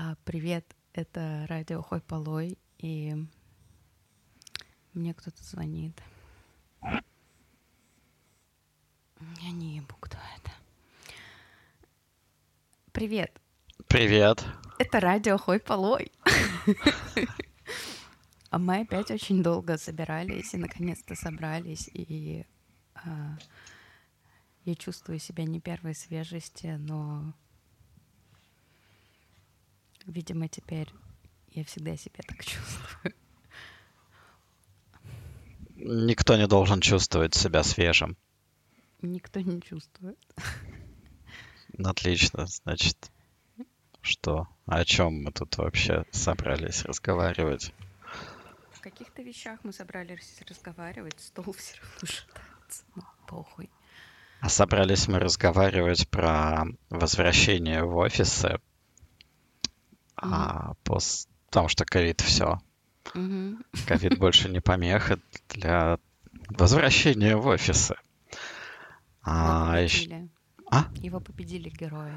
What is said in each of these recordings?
А, привет, это радио Хой Полой, и мне кто-то звонит. Я не ебу, кто это. Привет, Привет. это радио Хой Полой. А мы опять очень долго собирались и наконец-то собрались, и а, я чувствую себя не первой свежести, но, видимо, теперь я всегда себя так чувствую. Никто не должен чувствовать себя свежим. Никто не чувствует. Отлично. Значит, что? О чем мы тут вообще собрались разговаривать? В каких-то вещах мы собрались разговаривать, стол все равно шатается. Ну, похуй. А собрались мы разговаривать про возвращение в офисы. А пос... Потому что ковид все. Ковид больше не помеха для возвращения в офисы. А, победили. А? Его победили герои.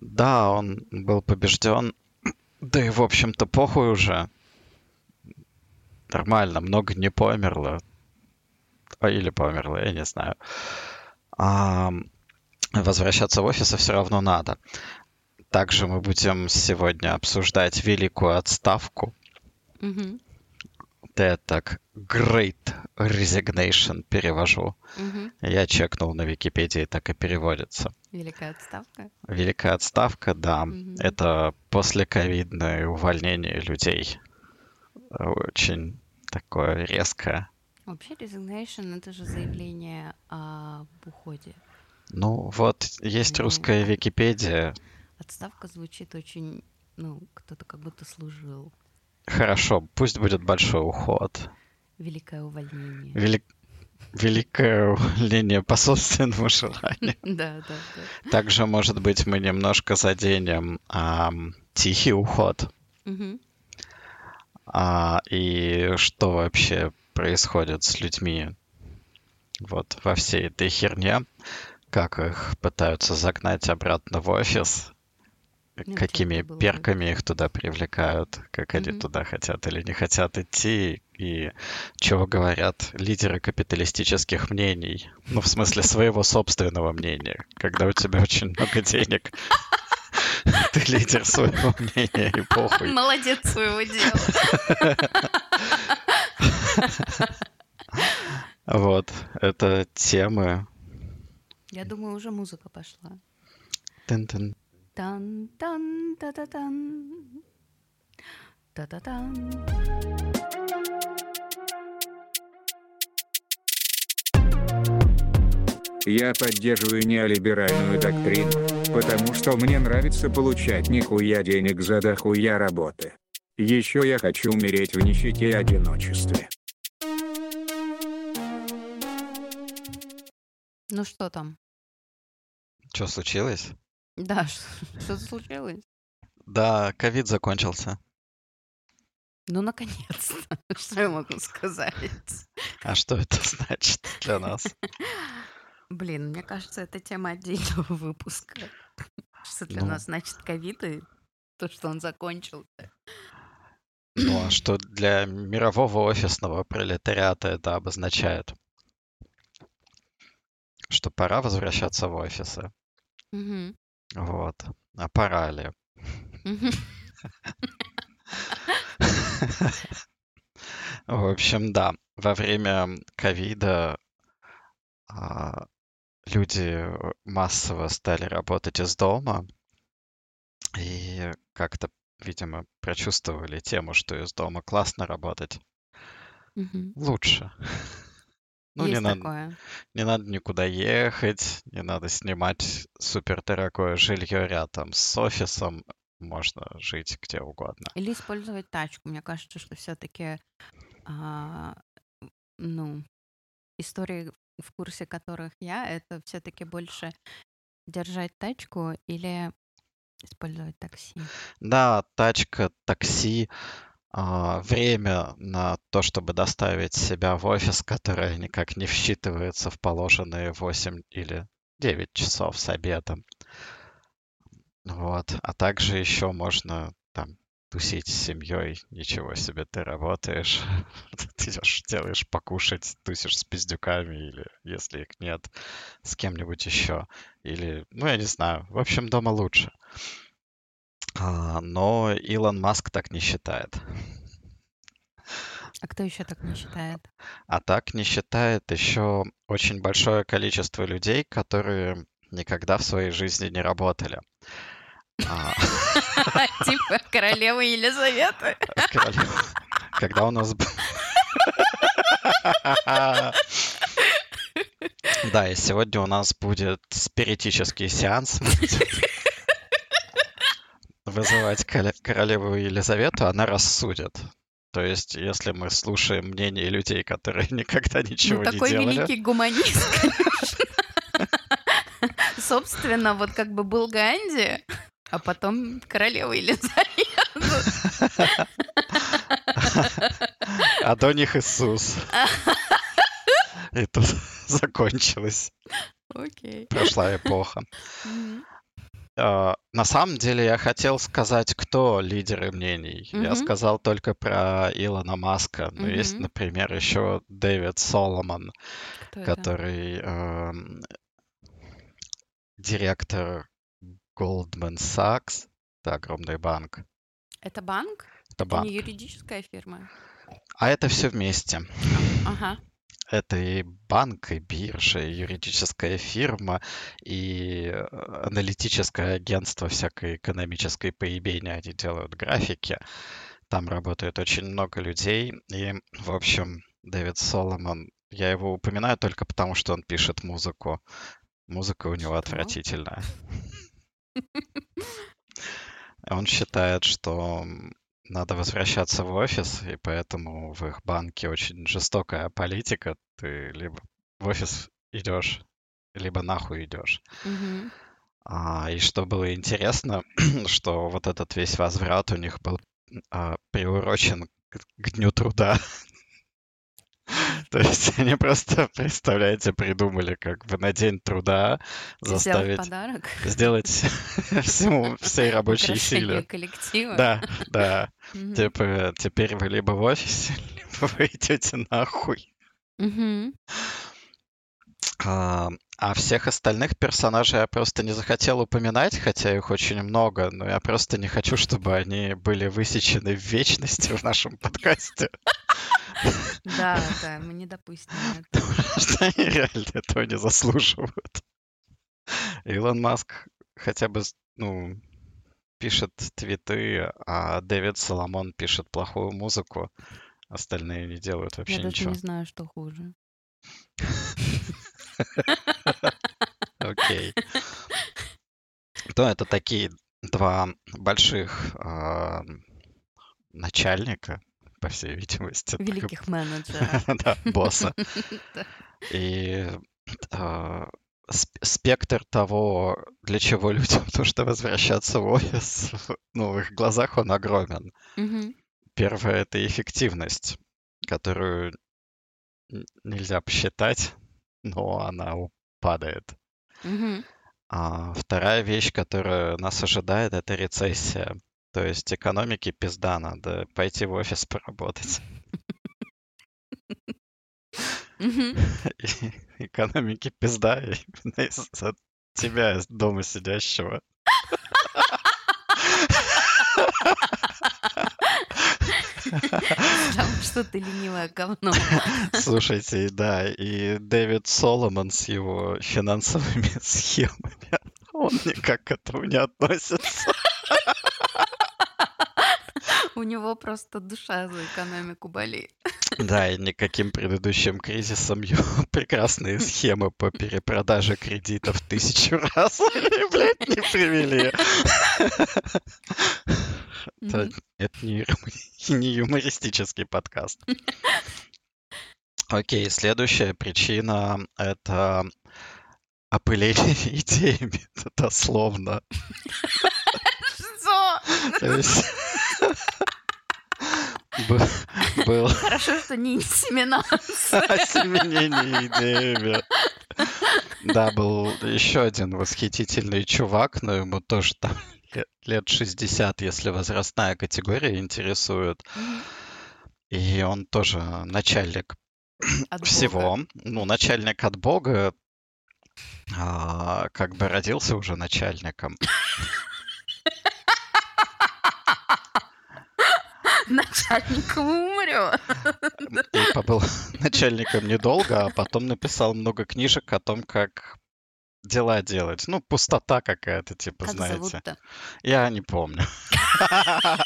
Да, он был побежден. Да и, в общем-то, похуй уже. Нормально, много не померло. А, Или померло, я не знаю. А, возвращаться в офисы все равно надо. Также мы будем сегодня обсуждать великую отставку. Мгм. Да так Great Resignation перевожу. Мгм. Я чекнул на Википедии, так и переводится. Великая отставка. Великая отставка, да. Мгм. Это послековидное увольнение людей. Очень такое резкое. Вообще, resignation — это же заявление об уходе. Ну вот, есть русская Википедия. Отставка звучит очень, ну, кто-то как будто служил. Хорошо, пусть будет большой уход. Великое увольнение. Вели- Великое увольнение по собственному желанию. Да, да, да. Также, может быть, мы немножко заденем тихий уход. А, и что вообще происходит с людьми вот во всей этой херне, как их пытаются загнать обратно в офис, Какими было перками их туда привлекают, как они туда хотят или не хотят идти, и чего говорят лидеры капиталистических мнений. Ну, в смысле, своего собственного мнения. Когда у тебя очень много денег, ты лидер своего мнения, и похуй. Молодец своего дела. Вот, это темы. Я думаю, уже музыка пошла. Тын-тын. Тан-тан, та-та-тан. Та-та-тан. Я поддерживаю неолиберальную доктрину, потому что мне нравится получать нихуя денег за дохуя работы. Еще я хочу умереть в нищете и одиночестве. Ну что там? Что случилось? Да, ш- что случилось? Да, ковид закончился. Ну, наконец-то. Что я могу сказать? А что это значит для нас? Блин, мне кажется, это тема отдельного выпуска. Что для Ну. нас значит ковид и то, что он закончился. Ну а что для мирового офисного пролетариата это обозначает? Что пора возвращаться в офисы. Мгм. Вот. А пора ли? В общем, да, во время ковида а, люди массово стали работать из дома и как-то, видимо, прочувствовали тему, что из дома классно работать. Лучше. Ну, не Есть надо, такое. не надо никуда ехать, не надо снимать супердорогое жилье рядом с офисом. Можно жить где угодно. Или использовать тачку. Мне кажется, что все-таки, ну, истории, в курсе которых я, это все-таки больше держать тачку или использовать такси. Да, тачка, такси, а, время на то, чтобы доставить себя в офис, которое никак не всчитывается в положенные 8 или 9 часов с обедом. Вот. А также еще можно там тусить с семьей. Ничего себе, ты работаешь, ты идешь, делаешь покушать, тусишь с пиздюками или, если их нет, с кем-нибудь еще. Или, ну, я не знаю. В общем, дома лучше. А, но Илон Маск так не считает. А кто еще так не считает? А так не считает еще очень большое количество людей, которые никогда в своей жизни не работали. А, Типа королева Елизавета. королева- Когда у нас... Да, и сегодня у нас будет спиритический сеанс. Вызывать королеву Елизавету, она рассудит. То есть, если мы слушаем мнение людей, которые никогда ничего Ну, не такой делали, великий гуманист, конечно. Собственно, вот как бы был Ганди, а потом королева Елизавета. а до них Иисус. И тут закончилась, Окей. прошла эпоха. А, На самом деле я хотел сказать, кто лидеры мнений. Я Мгм. сказал только про Илона Маска. Но есть, Мгм. например, еще Дэвид Соломон, Кто который эм, директор Goldman Sachs. Это огромный банк. Это банк? Это Это банк. не юридическая фирма? А это все вместе. Ага. Это и банк, и биржа, и юридическая фирма, и э, аналитическое агентство всякой экономической поебени. Они делают графики. Там работает очень много людей. И, в общем, Дэвид Соломон, я его упоминаю только потому, что он пишет музыку. Музыка у него Что? отвратительная. Он считает, что надо возвращаться в офис, и поэтому в их банке очень жестокая политика. Ты либо в офис идешь, либо нахуй идешь. Мгм. А, и что было интересно, что вот этот весь возврат у них был а, приурочен к, к Дню труда. То есть они просто, представляете, придумали как бы на День труда Сделать заставить подарок. сделать всему, всей рабочей силе. коллектива. Да, да. Типа, теперь вы либо в офисе, либо вы идете нахуй. А, а всех остальных персонажей я просто не захотел упоминать, хотя их очень много, но я просто не хочу, чтобы они были высечены в вечности в нашем подкасте, Да, да, мы не допустим это. что они реально этого не заслуживают. Илон Маск хотя бы, ну, пишет твиты, а Дэвид Соломон пишет плохую музыку. Остальные не делают вообще Я даже ничего. не знаю, что хуже. Окей. То это такие два больших начальника, по всей видимости. так Великих менеджеров. Да, босса. И а, сп- спектр того, для чего людям нужно возвращаться в офис, ну, в их глазах он огромен. Первое — это эффективность, которую нельзя посчитать, но она падает. А вторая вещь, которая нас ожидает, это рецессия. То есть экономике пизда, надо пойти в офис поработать. Мгм. И Экономике пизда именно из-за тебя, дома сидящего. Жалко, что ты ленивое говно. Слушайте, да, и Дэвид Соломон с его финансовыми схемами, он никак к этому не относится. У него просто душа за экономику болит. Да, и никаким предыдущим кризисом его прекрасные схемы по перепродаже кредитов тысячу раз, блядь, не привели. Это, не юмористический подкаст. Окей, следующая причина — это опыление идеями, дословно. Что? Был, Хорошо, что не инсеминация. осеменение идеями. Да, был еще один восхитительный чувак, но ему тоже там лет, лет 60, если возрастная категория интересует. И он тоже начальник От всего. Бога. Ну, начальник от Бога, а, как бы родился уже начальником. Начальник умрет. И побыл начальником недолго, а потом написал много книжек о том, как дела делать. Ну, пустота какая-то, типа, Как знаете. зовут-то? Я не помню.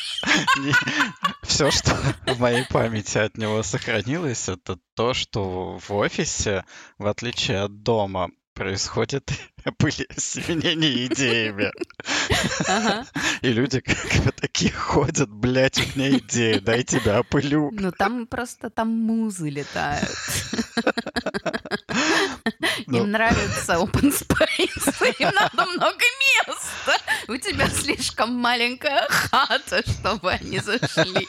Все, что в моей памяти от него сохранилось, это то, что в офисе, в отличие от дома, происходит были семенение идеями. Ага. И люди как бы такие ходят, блядь, у меня идея, дай тебя опылю. Ну, там просто там музы летают. Ну. Им нравится open space, им надо много места. У тебя слишком маленькая хата, чтобы они зашли.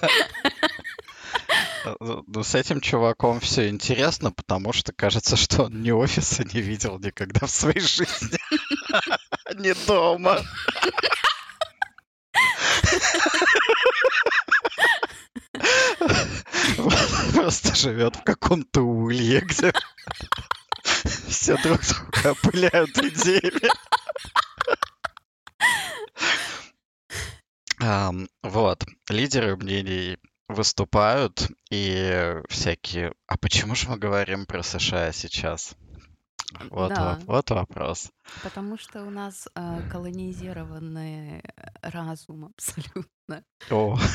Ну, ну, с этим чуваком все интересно, потому что кажется, что он ни офиса не видел никогда в своей жизни. Не дома. Просто живет в каком-то улье, где все друг друга опыляют идеями. Ам, Вот, лидеры мнений выступают, и всякие... А почему же мы говорим про США сейчас? Вот, Да. во- вот вопрос. Потому что у нас э, колонизированный разум абсолютно. О.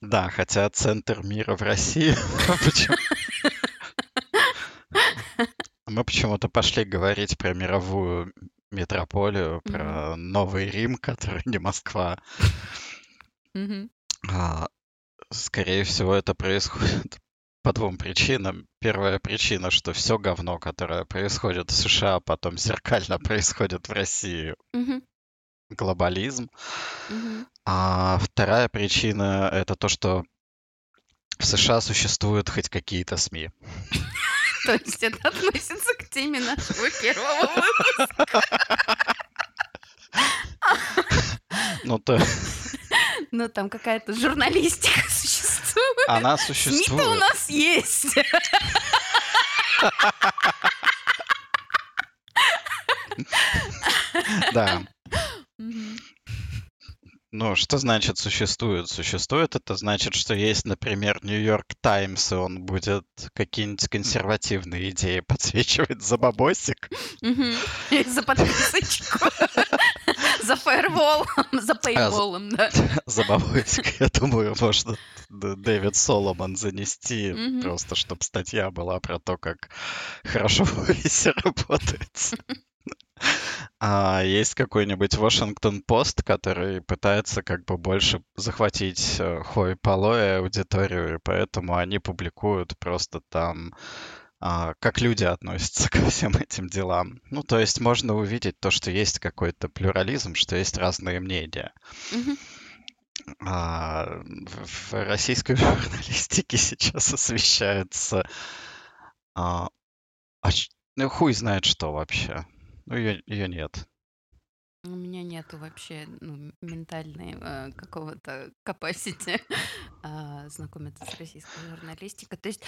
Да, хотя центр мира в России. Почему- Мы почему-то пошли говорить про мировую метрополию, про Новый Рим, который не Москва. А, Скорее всего, это происходит по двум причинам. Первая причина, что все говно, которое происходит в США, потом зеркально происходит в России. Глобализм. А вторая причина — это то, что в США существуют хоть какие-то СМИ. То есть это относится к теме нашего первого выпуска. Ну, то Ну, там какая-то журналистика существует. она СМИ-то у существует. нас есть. Да. Ну, что значит существует? Существует это значит, что есть, например, Нью-Йорк Таймс, и он будет какие-нибудь консервативные идеи подсвечивать за бабосик. За подписочку. За фаерволом, за пейволом, да. За бабосик, я думаю, можно Дэвид Соломон занести, просто чтобы статья была про то, как хорошо в офисе работает. А есть какой-нибудь Washington Post, который пытается как бы больше захватить э, хой полой аудиторию, и поэтому они публикуют просто там, а, как люди относятся ко всем этим делам. Ну, то есть можно увидеть то, что есть какой-то плюрализм, что есть разные мнения. А, в российской журналистике сейчас освещается... а, а ну, хуй знает что вообще. Ну, ее, ее нет. У меня нету вообще ну, ментальной э, какого-то capacity а, знакомиться с российской журналистикой. То есть,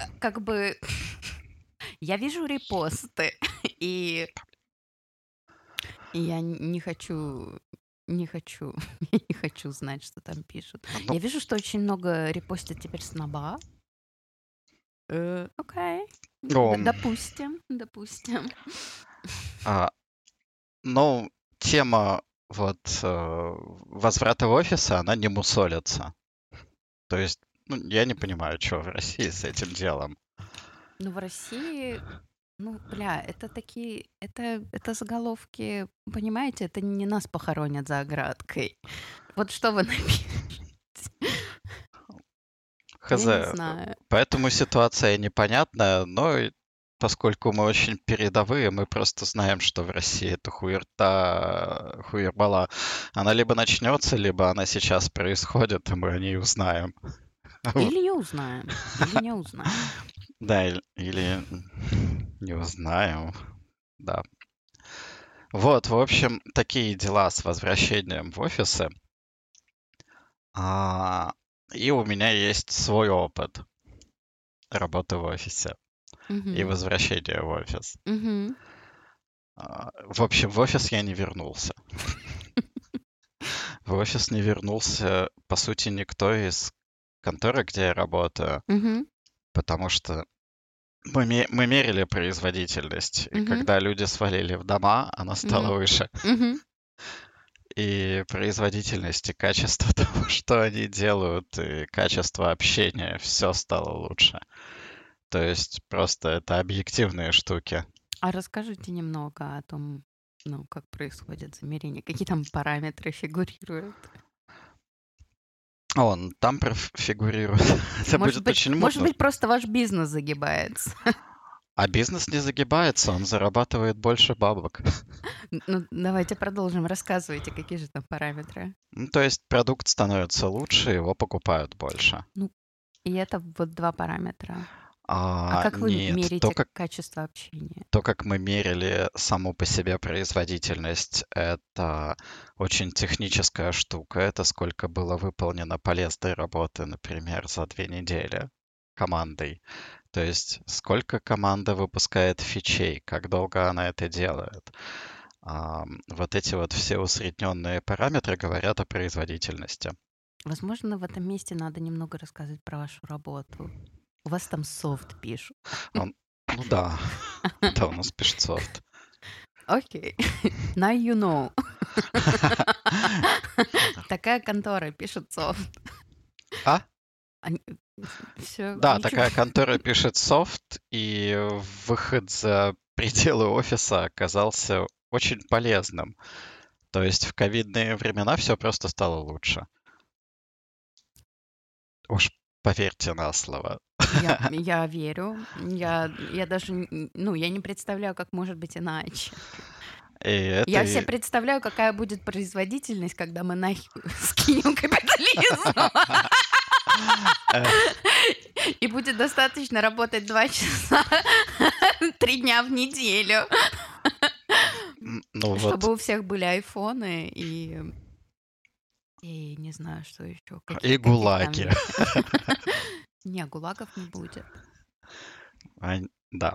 э, как бы, я вижу репосты, и, я не хочу, не хочу, не хочу знать, что там пишут. Ну, Я вижу, что очень много репостят теперь сноба. Э, Окей. Допустим, допустим. а, ну, тема вот э, возврата в офис, она не мусолится. То есть, ну, я не понимаю, что в России с этим делом. Ну, в России, ну, бля, это такие, это, это заголовки, понимаете, это не нас похоронят за оградкой. Вот что вы напишете? Хз. Я не знаю. Поэтому ситуация непонятная, но поскольку мы очень передовые, мы просто знаем, что в России эта хуерта, хуербала, она либо начнется, либо она сейчас происходит, и мы о ней узнаем. Или не узнаем, или не узнаем. Да, или, или не узнаем. Да. Вот, в общем, такие дела с возвращением в офисы. А, и у меня есть свой опыт работы в офисе и Мгм. возвращения в офис. А, В общем, в офис я не вернулся. В офис не вернулся, по сути, никто из конторы, где я работаю, потому что мы, мы мерили производительность, и когда люди свалили в дома, она стала выше. И производительность, и качество того, что они делают, и качество общения, все стало лучше. То есть просто это объективные штуки. А расскажите немного о том, ну, как происходит замерение, какие там параметры фигурируют. Он там проф- фигурирует. Это Может будет быть, очень может мутно. быть, просто ваш бизнес загибается. А бизнес не загибается, он зарабатывает больше бабок. Ну, давайте продолжим. Рассказывайте, какие же там параметры. Ну, то есть продукт становится лучше, его покупают больше. И это вот два параметра. А, А как вы нет, мерите то как, качество общения? то, как мы мерили саму по себе производительность, это очень техническая штука. Это сколько было выполнено полезной работы, например, за две недели командой. То есть сколько команда выпускает фичей, как долго она это делает. А, вот эти вот все усредненные параметры говорят о производительности. Возможно, в этом месте надо немного рассказать про вашу работу. У вас там софт пишут. Ну да, да, у нас пишет софт. Окей. Now you know. Такая контора пишет софт. А? Все. Да, такая контора пишет софт, и выход за пределы офиса оказался очень полезным. То есть в ковидные времена все просто стало лучше. Уж поверьте на слово. Я, я верю. Я, я даже, ну, я не представляю, как может быть иначе. И это Я себе представляю, какая будет производительность, когда мы нахер скинем капитализм. И будет достаточно работать два часа, три дня в неделю, ну вот, чтобы у всех были айфоны и... И не знаю, что еще. и гулаги. Не, гулагов не будет. А, Да.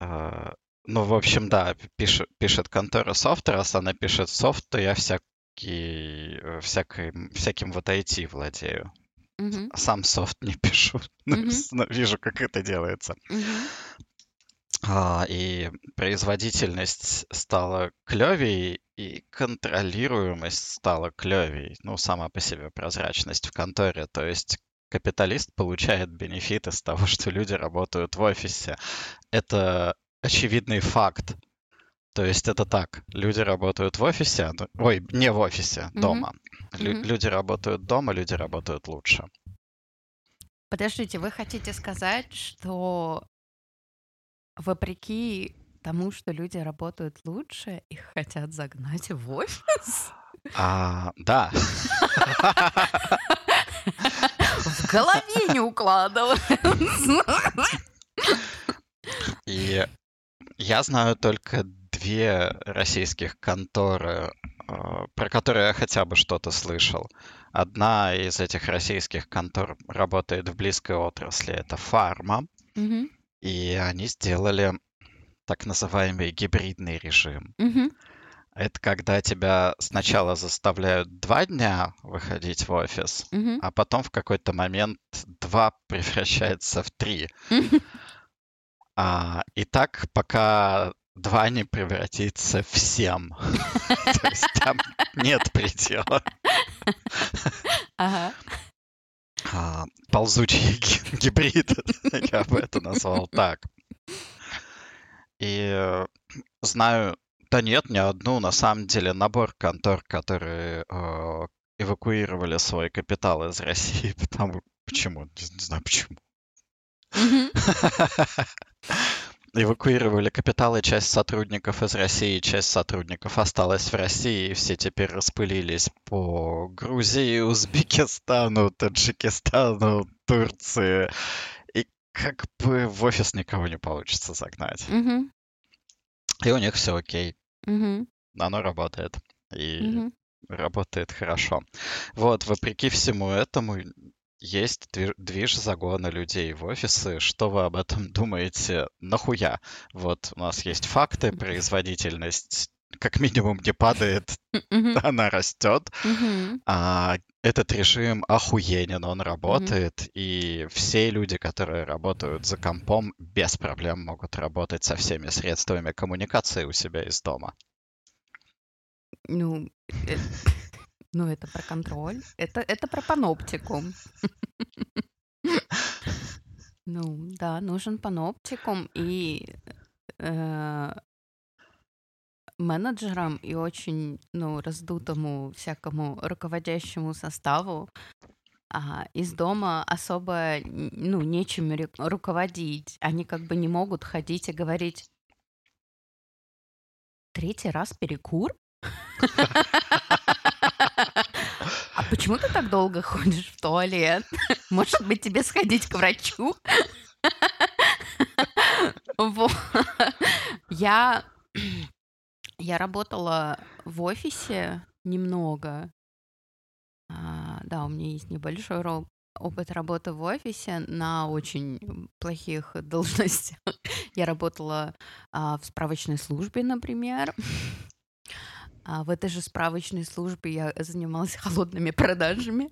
А, Ну, в общем, да, пишет, пишет контора софт, раз она пишет софт, то я всякий, э, всяким, всяким вот IT владею. Мгм, Сам софт не пишу, но но вижу, как это делается. мгм. А, И производительность стала клевей, и контролируемость стала клевей. Ну, сама по себе прозрачность в конторе. То есть капиталист получает бенефит из того, что люди работают в офисе. Это очевидный факт. То есть это так. Люди работают в офисе, а ой, не в офисе, Мгм. дома. Лю- Мгм. Люди работают дома, люди работают лучше. Подождите, вы хотите сказать, что вопреки тому, что люди работают лучше, их хотят загнать в офис? А, да. Голове не укладывается. И я знаю только две российских конторы, э, про которые я хотя бы что-то слышал. Одна из этих российских контор работает в близкой отрасли, это фарма, Мгм, и они сделали так называемый гибридный режим. мгм, Это когда тебя сначала заставляют два дня выходить в офис, мгм. а потом в какой-то момент два превращается в три. Мгм. А, и так, пока два не превратится в семь. То есть там нет предела. А, Ползучий ги- гибрид, я бы это назвал так. И э, знаю, да нет, не одну, на самом деле набор контор, которые э, эвакуировали свой капитал из России, потому почему, не, не знаю почему. Эвакуировали капитал, и часть сотрудников из России, часть сотрудников осталась в России, и все теперь распылились по Грузии, Узбекистану, Таджикистану, Турции. И как бы в офис никого не получится загнать. Мгм. И у них все окей. Мгм. Оно работает. И Мгм. работает хорошо. Вот, вопреки всему этому, есть движ, загона людей в офисы. Что вы об этом думаете? Нахуя? Вот у нас есть факты, производительность как минимум не падает, она растет. А этот режим охуенен, он работает, и все люди, которые работают за компом, без проблем могут работать со всеми средствами коммуникации у себя из дома. Ну, э, ну, это про контроль. Это, это про паноптикум. Ну, да, нужен паноптикум и э, менеджерам и очень, ну, раздутому всякому руководящему составу а, из дома особо, ну, нечем руководить. Они как бы не могут ходить и говорить третий раз перекур? А почему ты так долго ходишь в туалет? Может быть, тебе сходить к врачу? Я, я работала в офисе немного. А, Да, у меня есть небольшой опыт работы в офисе на очень плохих должностях. Я работала а, в справочной службе, например. А в этой же справочной службе я занималась холодными продажами.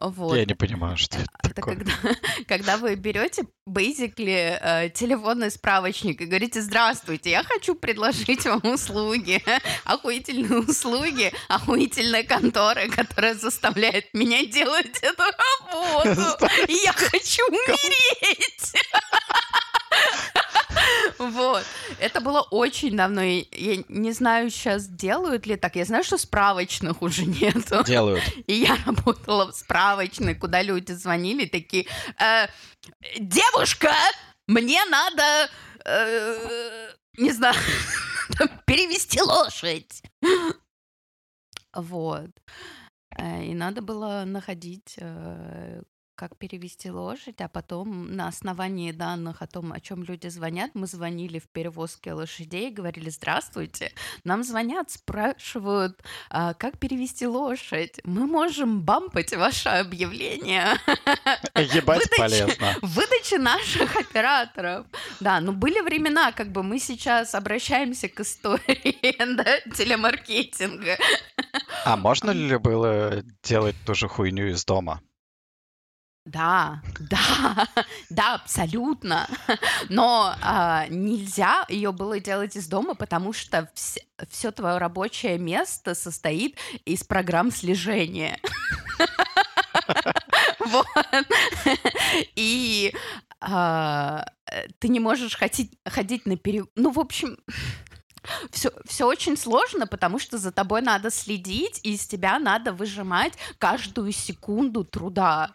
Вот. Я не понимаю, что это Это такое. когда, когда вы берете basically э, телефонный справочник и говорите, здравствуйте, я хочу предложить вам услуги, охуительные услуги, охуительная контора, которая заставляет меня делать эту работу, и я хочу умереть. Вот. Это было очень давно. Я не знаю, сейчас делают ли так. Я знаю, что справочных уже нету. Делают. И я работала в справочной, куда люди звонили, такие, «Э, девушка, мне надо, э, не знаю, перевести лошадь. Вот. Э, И надо было находить, как перевести лошадь, а потом на основании данных о том, о чем люди звонят, мы звонили в перевозке лошадей, говорили, здравствуйте, нам звонят, спрашивают, «А как перевести лошадь? Мы можем бампать ваше объявление Ебать Выдача. полезно. в выдаче наших операторов. Да, ну были времена, как бы мы сейчас обращаемся к истории да, телемаркетинга. А можно ли было делать ту же хуйню из дома? Да, да, да, абсолютно. Но а, нельзя ее было делать из дома, потому что все твое рабочее место состоит из программ слежения. Вот. И а, э, ты не можешь ходить на пере... Ну, в общем, все, все очень сложно, потому что за тобой надо следить, и из тебя надо выжимать каждую секунду труда.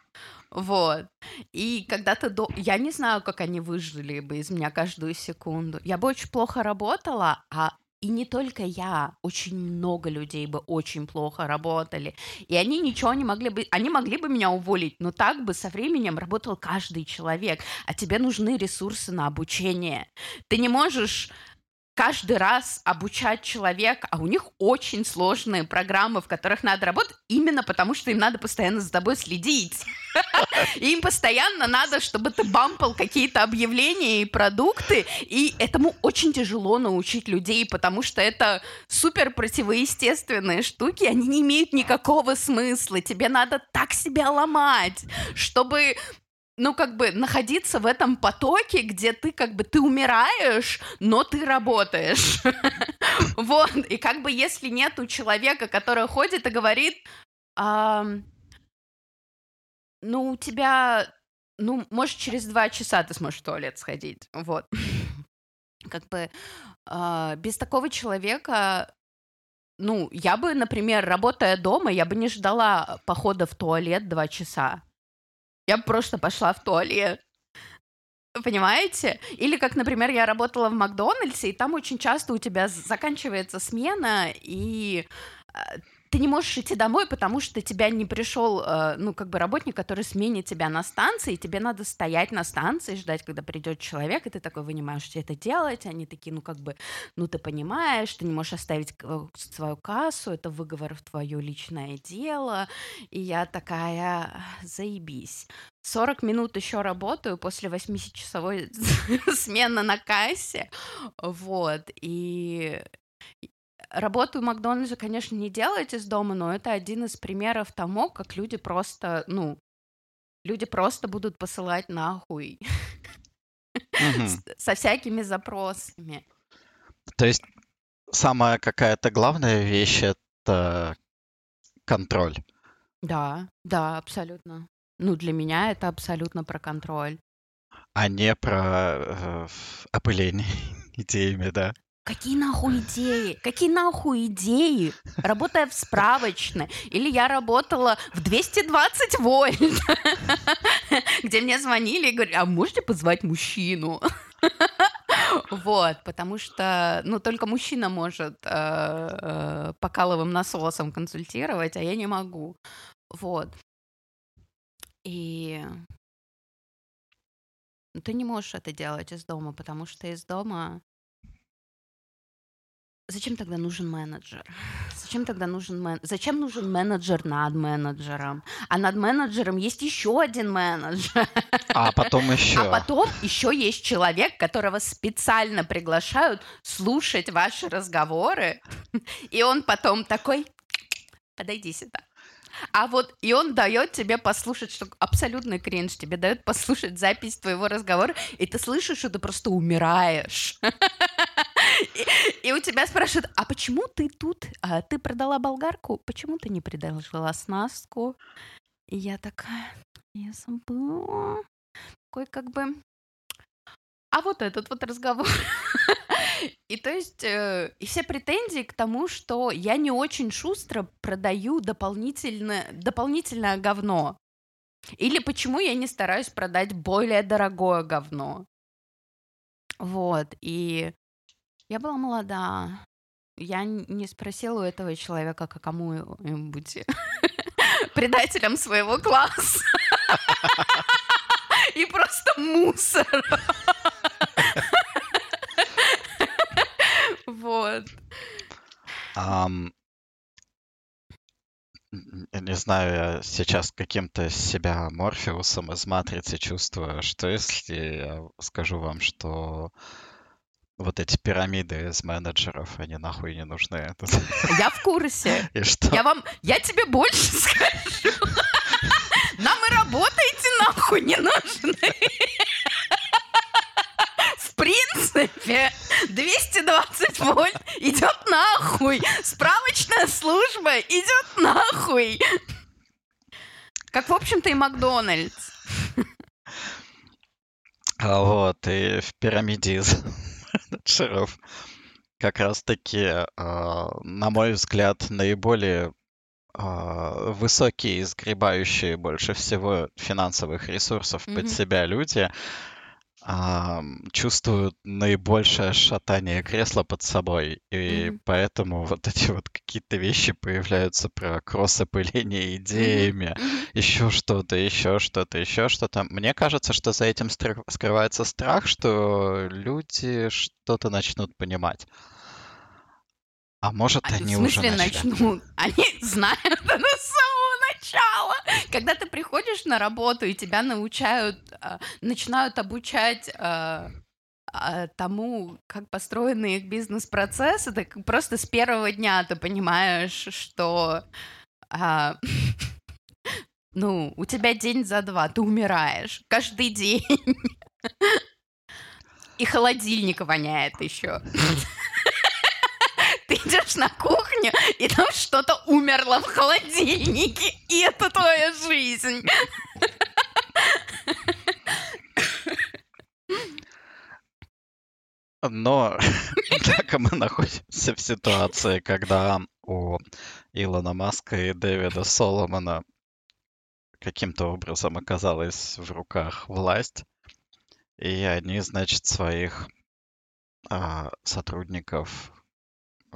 Вот. И когда ты... До... Я не знаю, как они выжили бы из меня каждую секунду. Я бы очень плохо работала, а и не только я, очень много людей бы очень плохо работали. И они ничего не могли бы... Они могли бы меня уволить, но так бы со временем работал каждый человек. А тебе нужны ресурсы на обучение. Ты не можешь каждый раз обучать человека, а у них очень сложные программы, в которых надо работать, именно потому что им надо постоянно за тобой следить. Им постоянно надо, чтобы ты бампал какие-то объявления и продукты, и этому очень тяжело научить людей, потому что это супер противоестественные штуки, они не имеют никакого смысла, тебе надо так себя ломать, чтобы ну, как бы находиться в этом потоке, где ты как бы ты умираешь, но ты работаешь. Вот. И как бы если нету человека, который ходит и говорит, «Ам, ну, у тебя, ну, может, через два часа ты сможешь в туалет сходить. Вот. Как бы а, без такого человека ну, я бы, например, работая дома, я бы не ждала похода в туалет два часа. Я просто пошла в туалет. Понимаете? Или как, например, я работала в Макдональдсе, и там очень часто у тебя заканчивается смена, и э, ты не можешь идти домой, потому что тебя не пришел, э, ну, как бы работник, который сменит тебя на станции, и тебе надо стоять на станции, ждать, когда придет человек, и ты такой вынимаешь, что это делать, они такие, ну, как бы, ну, ты понимаешь, ты не можешь оставить свою кассу, это выговор в твое личное дело, и я такая, заебись. 40 минут еще работаю после 8-часовой смены на кассе, вот, и Работу в Макдональдсе, конечно, не делать из дома, но это один из примеров тому, как люди просто, ну, люди просто будут посылать нахуй со всякими запросами. То есть самая какая-то главная вещь — это контроль. Да, да, абсолютно. Ну, для меня это абсолютно про контроль. А не про э, опыление идеями, да? Какие нахуй идеи? Какие нахуй идеи? Работая в справочной. Или я работала в 220 вольт, где мне звонили и говорили, а можете позвать мужчину? Вот, потому что, ну, только мужчина может э, э, покаловым насосом консультировать, а я не могу. Вот. И ты не можешь это делать из дома, потому что из дома Зачем тогда нужен менеджер? Зачем тогда нужен мен... Зачем нужен менеджер над менеджером? А над менеджером есть еще один менеджер. А потом еще. А потом еще есть человек, которого специально приглашают слушать ваши разговоры. И он потом такой, подойди сюда. А вот и он дает тебе послушать, что абсолютно кринж, тебе дает послушать запись твоего разговора, и ты слышишь, что ты просто умираешь. И, у тебя спрашивают, а почему ты тут? А, ты продала болгарку? Почему ты не предложила оснастку? И я такая, я забыла. Такой как бы... А вот этот вот разговор. И то есть, э, и все претензии к тому, что я не очень шустро продаю дополнительное, дополнительное говно. Или почему я не стараюсь продать более дорогое говно. Вот, и я была молода. Я не спросила у этого человека, к кому-нибудь предателем своего класса. И просто мусор. Вот. Я не знаю, я сейчас каким-то себя Морфеусом из Матрицы чувствую, что если я скажу вам, что вот эти пирамиды из менеджеров, они нахуй не нужны. Я в курсе. И что? Я вам, я тебе больше скажу. Нам и работаете нахуй не нужны. В принципе, 220 вольт идет нахуй. Справочная служба идет нахуй. Как, в общем-то, и Макдональдс. А вот, и в пирамиде из менеджеров как раз-таки, а, на мой взгляд, наиболее а, высокие, сгребающие больше всего финансовых ресурсов под себя люди чувствуют наибольшее шатание кресла под собой. И Мгм. поэтому вот эти вот какие-то вещи появляются про кросс-опыление идеями, Мгм. еще что-то, еще что-то, еще что-то. Мне кажется, что за этим стр- скрывается страх, что люди что-то начнут понимать. А может, Они они в уже смысле начали. начнут? Они знают это с самого начала. Когда ты приходишь на работу и тебя научают, а, начинают обучать а, а, тому, как построены их бизнес-процессы, так просто с первого дня ты понимаешь, что а, ну, у тебя день за два, ты умираешь каждый день. И холодильник воняет еще. Ты идешь на кухню, и там что-то умерло в холодильнике, и это твоя жизнь. Но так мы находимся в ситуации, когда у Илона Маска и Дэвида Соломона каким-то образом оказалась в руках власть, и они, значит, своих а, сотрудников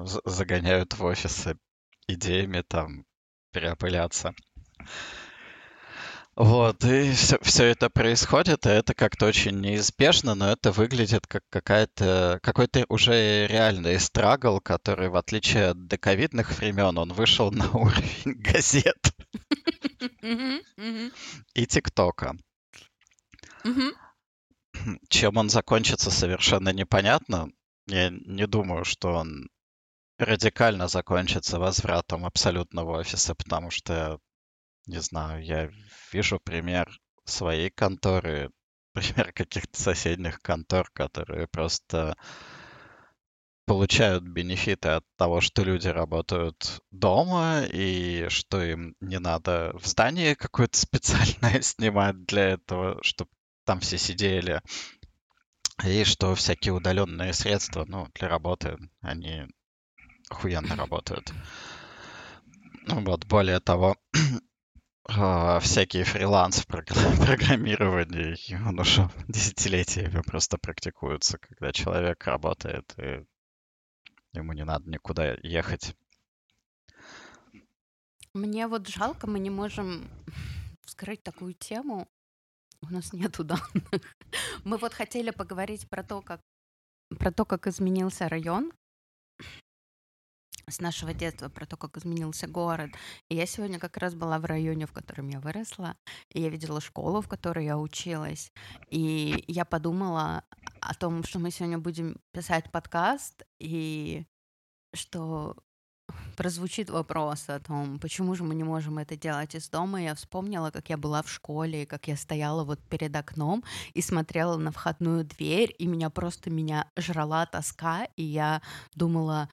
загоняют в офисы идеями там переопыляться. Вот, и все, все это происходит, и это как-то очень неизбежно, но это выглядит как какая-то, какой-то уже реальный страгл, который, в отличие от доковидных времен, он вышел на уровень газет и ТикТока. Чем он закончится, совершенно непонятно. Я не думаю, что он радикально закончится возвратом абсолютного офиса, потому что не знаю, я вижу пример своей конторы, пример каких-то соседних контор, которые просто получают бенефиты от того, что люди работают дома и что им не надо в здании какое-то специальное снимать для этого, чтобы там все сидели. И что всякие удаленные средства, ну, для работы, они охуенно работают. Ну вот, более того, а, всякие фриланс в программировании, он уже десятилетиями просто практикуется, когда человек работает, и ему не надо никуда ехать. Мне вот жалко, мы не можем вскрыть такую тему. У нас нету данных. Мы вот хотели поговорить про то, как про то, как изменился район с нашего детства про то, как изменился город. И я сегодня как раз была в районе, в котором я выросла, и я видела школу, в которой я училась. И я подумала о том, что мы сегодня будем писать подкаст, и что прозвучит вопрос о том, почему же мы не можем это делать из дома. Я вспомнила, как я была в школе, как я стояла вот перед окном и смотрела на входную дверь, и меня просто меня жрала тоска, и я думала,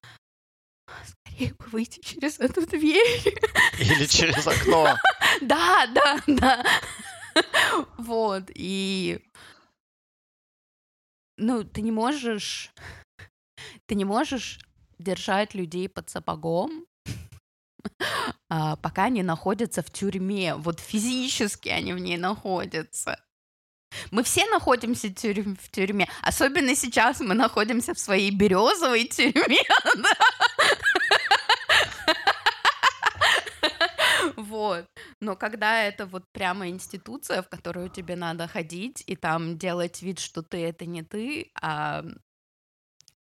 Скорее бы выйти через эту дверь. Или через окно. Да, да, да. Вот, и... Ну, ты не можешь... Ты не можешь держать людей под сапогом, а, пока они находятся в тюрьме. Вот физически они в ней находятся. Мы все находимся в тюрьме. Особенно сейчас мы находимся в своей березовой тюрьме. Вот. Но когда это вот прямо институция, в которую тебе надо ходить и там делать вид, что ты это не ты, а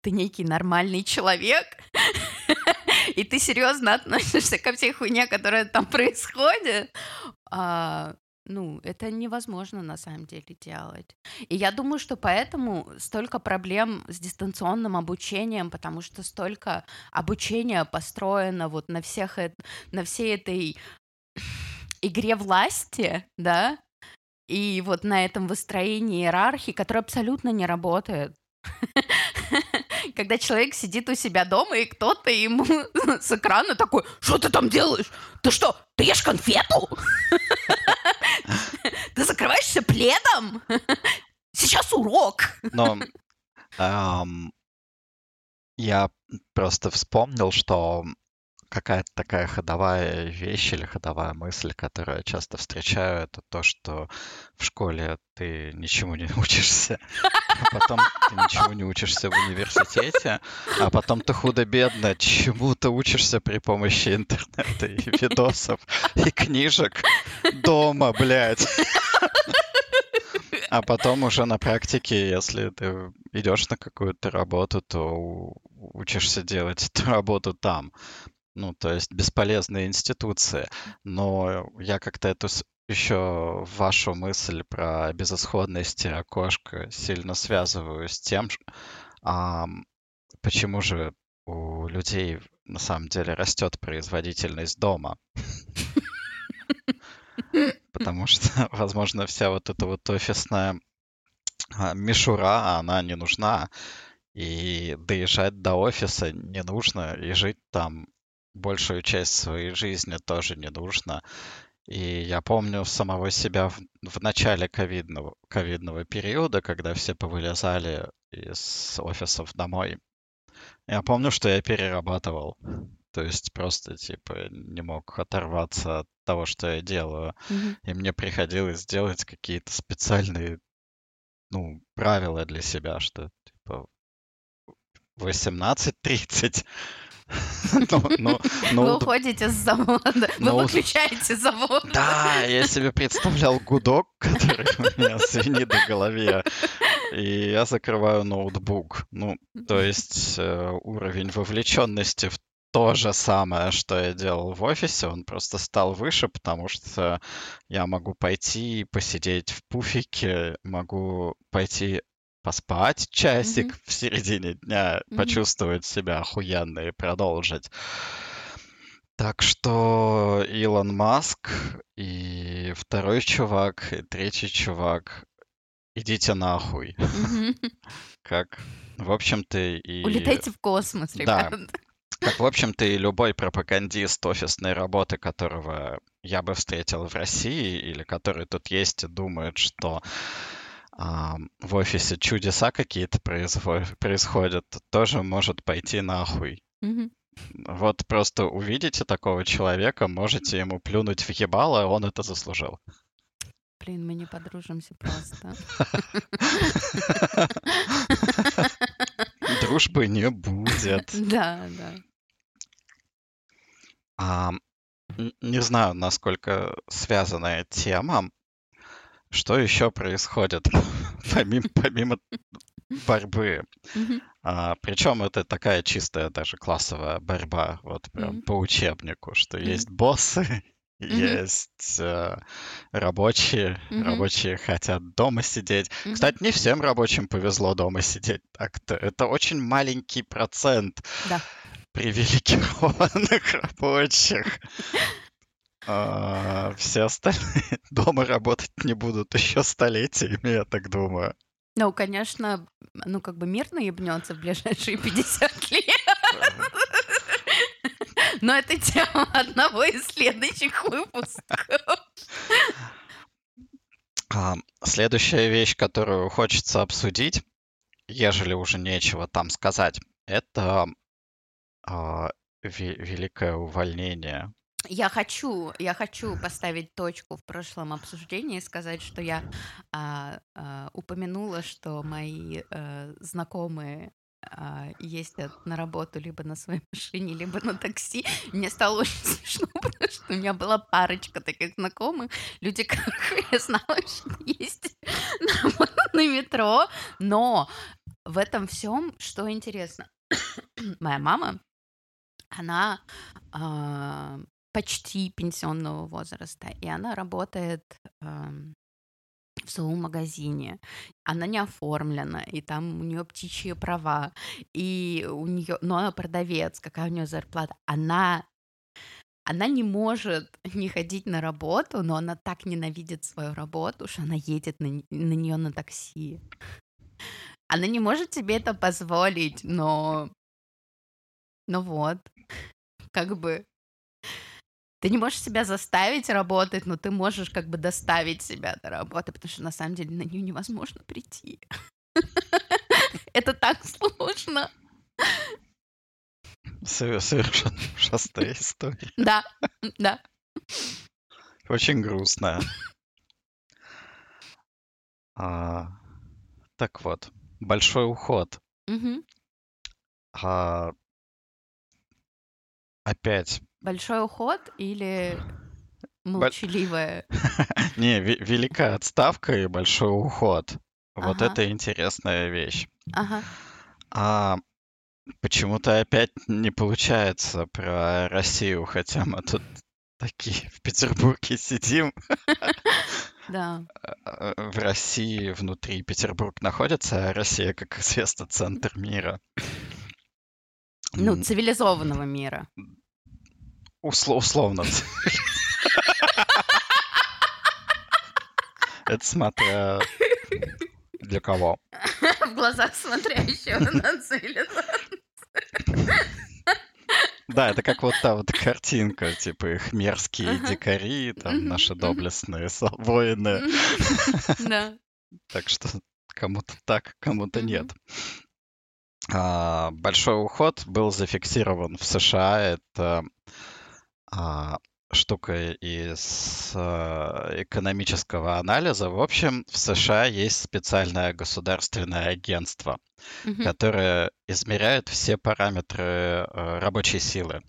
ты некий нормальный человек, и ты серьезно относишься ко всей хуйне, которая там происходит, а, ну, это невозможно на самом деле делать. И я думаю, что поэтому столько проблем с дистанционным обучением, потому что столько обучения построено вот на всех на всей этой игре власти, да, и вот на этом выстроении иерархии, которое абсолютно не работает. Когда человек сидит у себя дома, и кто-то ему с экрана такой, что ты там делаешь? Ты что, ты ешь конфету? Ты закрываешься пледом? Сейчас урок. Но я просто вспомнил, что какая-то такая ходовая вещь или ходовая мысль, которую я часто встречаю, это то, что в школе ты ничему не учишься, а потом ты ничего не учишься в университете, а потом ты худо-бедно чему-то учишься при помощи интернета и видосов, и книжек дома, блядь. А потом уже на практике, если ты идешь на какую-то работу, то учишься делать эту работу там ну, то есть бесполезные институции. Но я как-то эту еще вашу мысль про безысходность окошка сильно связываю с тем, а, почему же у людей на самом деле растет производительность дома. Потому что, возможно, вся вот эта вот офисная а, мишура, она не нужна. И доезжать до офиса не нужно, и жить там большую часть своей жизни тоже не нужно. И я помню самого себя в, в начале ковидного, ковидного периода, когда все повылезали из офисов домой. Я помню, что я перерабатывал. То есть просто, типа, не мог оторваться от того, что я делаю. Mm-hmm. И мне приходилось делать какие-то специальные, ну, правила для себя, что, типа, 18.30 Ну, ну, Вы уходите с завода, вы выключаете завод. Да, я себе представлял гудок, который у меня звенит в голове, и я закрываю ноутбук. Ну, то есть э, уровень вовлеченности в то же самое, что я делал в офисе, он просто стал выше, потому что я могу пойти посидеть в пуфике, могу пойти поспать часик Мгм. в середине дня, Мгм. почувствовать себя охуенно и продолжить. Так что Илон Маск и второй чувак, и третий чувак, идите нахуй. Мгм. Как, в общем-то, и... Улетайте в космос, Да. ребят. Как, в общем-то, и любой пропагандист офисной работы, которого я бы встретил в России, или который тут есть и думает, что в офисе чудеса какие-то происходят, тоже может пойти нахуй. Мгм. Вот просто увидите такого человека, можете ему плюнуть в ебало, он это заслужил. Блин, мы не подружимся просто. Дружбы не будет. Да, да. А, не знаю, насколько связанная тема. Что еще происходит помимо, помимо борьбы? А, причем это такая чистая даже классовая борьба, вот прям по учебнику, что Мгм. есть боссы, есть э, рабочие, рабочие хотят дома сидеть. Кстати, не всем рабочим повезло дома сидеть так-то. Это очень маленький процент Да. привилегированных рабочих. А, Все остальные дома работать не будут еще столетиями, я так думаю. Ну, конечно, ну, как бы мир наебнется в ближайшие 50 лет. Но это тема одного из следующих выпусков. А, Следующая вещь, которую хочется обсудить, ежели уже нечего там сказать, это а, ве- великое увольнение. Я хочу, я хочу поставить точку в прошлом обсуждении и сказать, что я а, а, упомянула, что мои э, знакомые а, ездят на работу либо на своей машине, либо на такси. Мне стало очень смешно, потому что у меня была парочка таких знакомых, люди, которых я знала, что ездят на на метро, но в этом всем, что интересно, моя мама, она а, почти пенсионного возраста, и она работает ам, в зоомагазине. Она не оформлена, и там у нее птичьи права, и у нее, но она продавец, какая у нее зарплата. Она она не может не ходить на работу, но она так ненавидит свою работу, что она едет на, на нее на такси. Она не может себе это позволить, но... Ну вот, как бы... Ты не можешь себя заставить работать, но ты можешь как бы доставить себя до работы, потому что на самом деле на нее невозможно прийти. Это так сложно. Сове- Совершенно ужасная история. Да, да. Очень грустная. А, Так вот, большой уход. Мгм. А, Опять Большой уход или молчаливая? Не, ве- великая отставка и большой уход. Вот это интересная вещь. Ага. А почему-то опять не получается про Россию, хотя мы тут такие в Петербурге сидим. Да. А, В России внутри Петербург находится, а Россия, как известно, центр мира. Ну, цивилизованного мира. Усло- условно. Это смотря для кого. В глазах смотрящего на цивилизацию. Да, это как вот та вот картинка, типа их мерзкие Ага. дикари, там наши доблестные воины. Да. Так что кому-то так, кому-то нет. А, Большой уход был зафиксирован в США. Это а, штука из а, экономического анализа. В общем, в США есть специальное государственное агентство, Мгм. которая измеряет все параметры э, рабочей силы.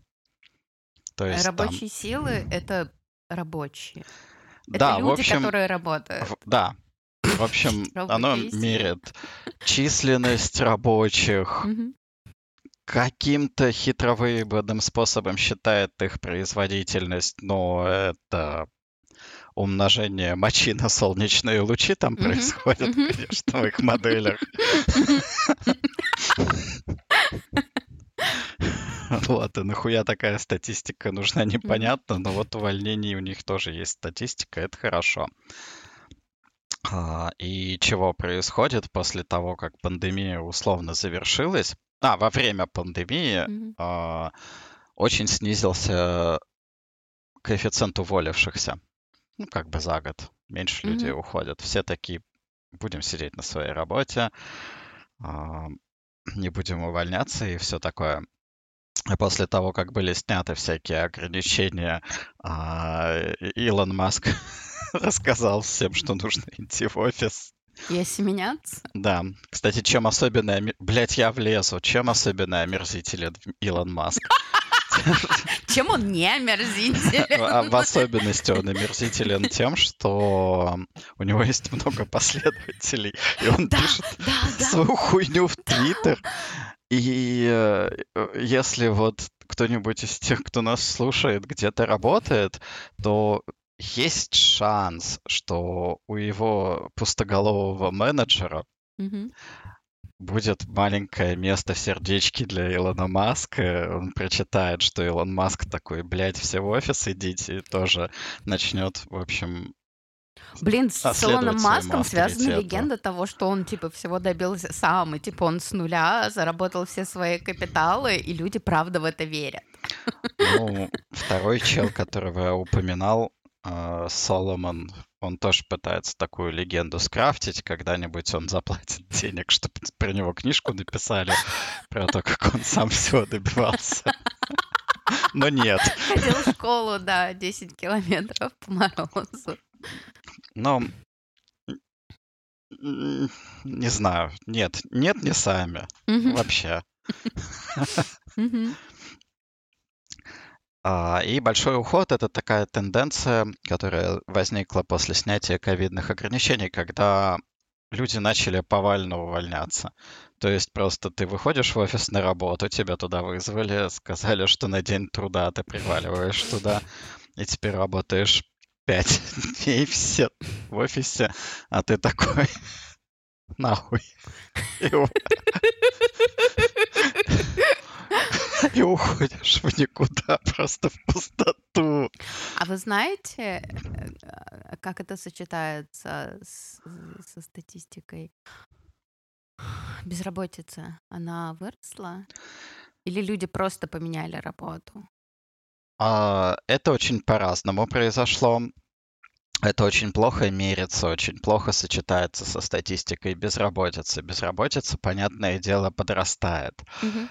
То есть там, Рабочие силы — это рабочие. Это да, в люди, общем, которые работают. в- да, в общем, оно меряет численность рабочих. Каким-то хитровыебанным способом считает их производительность, но это умножение мочи на солнечные лучи там Мгм. происходит, Мгм. конечно, в их моделях. Вот, и нахуя такая статистика нужна, непонятно, но вот увольнений у них тоже есть статистика, это хорошо. А, И чего происходит после того, как пандемия условно завершилась? А, во время пандемии Мгм. а, очень снизился коэффициент уволившихся. Ну, как бы за год. Меньше людей Мгм. уходят. Все такие, будем сидеть на своей работе, а, не будем увольняться и все такое. А после того, как были сняты всякие ограничения, а, И- Илон Маск рассказал всем, что нужно идти в офис. И осеменяться? Да, кстати, чем особенно... оме- Блядь, я влезу. Чем особенно омерзителен Илон Маск? Чем он не омерзителен? А В особенности он омерзителен тем, что у него есть много последователей, и он Да, пишет да, да. свою хуйню в Твиттер. И э, если вот кто-нибудь из тех, кто нас слушает, где-то работает, то есть шанс, что у его пустоголового менеджера Мгм. будет маленькое место в сердечке для Илона Маска. Он прочитает, что Илон Маск такой, блядь, все в офис идите, и тоже начнет, в общем, Блин, с Илоном Маском связана легенда того, что он, типа, всего добился сам, и, типа, он с нуля заработал все свои капиталы, и люди правда в это верят. ну, второй чел, которого я упоминал, Соломон, он тоже пытается такую легенду скрафтить, когда-нибудь он заплатит денег, чтобы про него книжку написали, про то, как он сам всего добивался. Но нет. Ходил в школу, да, 10 километров по морозу. Но не знаю. Нет, нет, не сами. Вообще. А, И большой уход— это такая тенденция, которая возникла после снятия ковидных ограничений, когда люди начали повально увольняться. То есть просто ты выходишь в офис на работу, тебя туда вызвали, сказали, что на день труда ты приваливаешь туда, и теперь работаешь пять дней все в офисе, а ты такой нахуй. И уходишь в никуда, просто в пустоту. А вы знаете, э, как это сочетается с- со статистикой? Безработица, она выросла? Или люди просто поменяли работу? А, Это очень по-разному произошло. Это очень плохо мерится, очень плохо сочетается со статистикой безработицы. Безработица, понятное дело, подрастает. Мгм.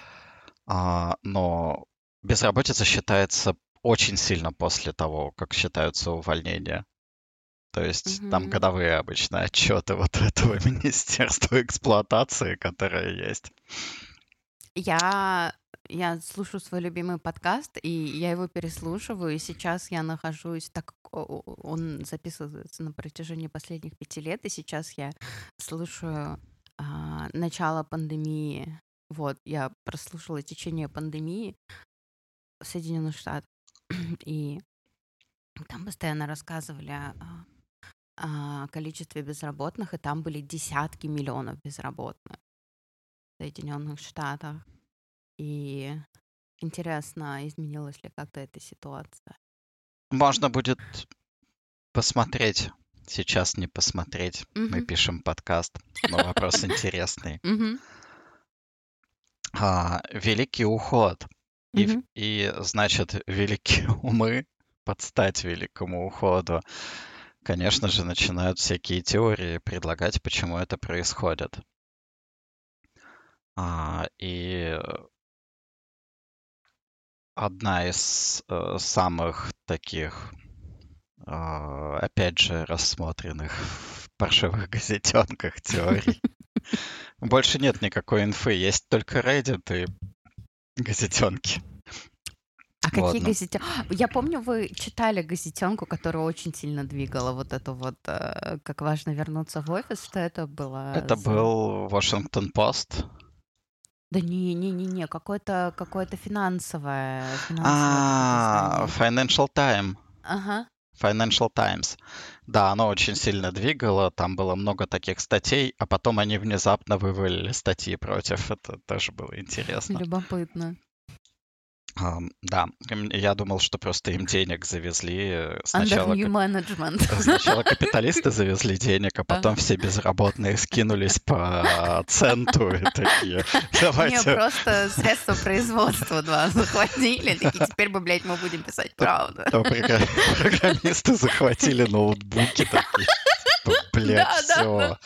А, Но безработица считается очень сильно после того, как считаются увольнения. То есть там Мгм. годовые обычно отчеты вот этого Министерства эксплуатации, которое есть. Я, я слушаю свой любимый подкаст, и я его переслушиваю, и сейчас я нахожусь, так он записывается на протяжении последних пяти лет, и сейчас я слушаю а, начало пандемии. Вот, я прослушала течение пандемии в Соединенных Штатах, и там постоянно рассказывали о, о количестве безработных, и там были десятки миллионов безработных в Соединенных Штатах. И интересно, изменилась ли как-то эта ситуация. Можно будет посмотреть. Сейчас не посмотреть. Мы Мгм. пишем подкаст, но вопрос интересный. Мгм, А, великий уход. И, мгм. и, значит, великие умы под стать великому уходу, конечно же, начинают всякие теории предлагать, почему это происходит. А, и одна из э, самых таких, а, опять же, рассмотренных в паршивых газетенках теорий Больше нет никакой инфы, есть только Reddit и газетенки. А какие Ладно. газетенки? Я помню, вы читали газетенку, которая очень сильно двигала вот эту вот, э, как важно вернуться в офис, что это было? Это за- был Washington Post. Да не, не, не, не, какое-то какое-то финансовое, финансовое А, какое-то издание. Financial Times. Ага. Financial Times. Да, оно очень сильно двигало, там было много таких статей, а потом они внезапно вывалили статьи против. Это тоже было интересно. Любопытно. Ам, Да, я думал, что просто им денег завезли. э, Under Сначала, new кап- management. сначала капиталисты завезли денег, а потом все безработные скинулись по центу и такие, Не, давайте просто средства производства два захватили. Такие, теперь бы, блядь, мы будем писать правду. Программисты захватили ноутбуки такие. типа, Блядь, Да, да,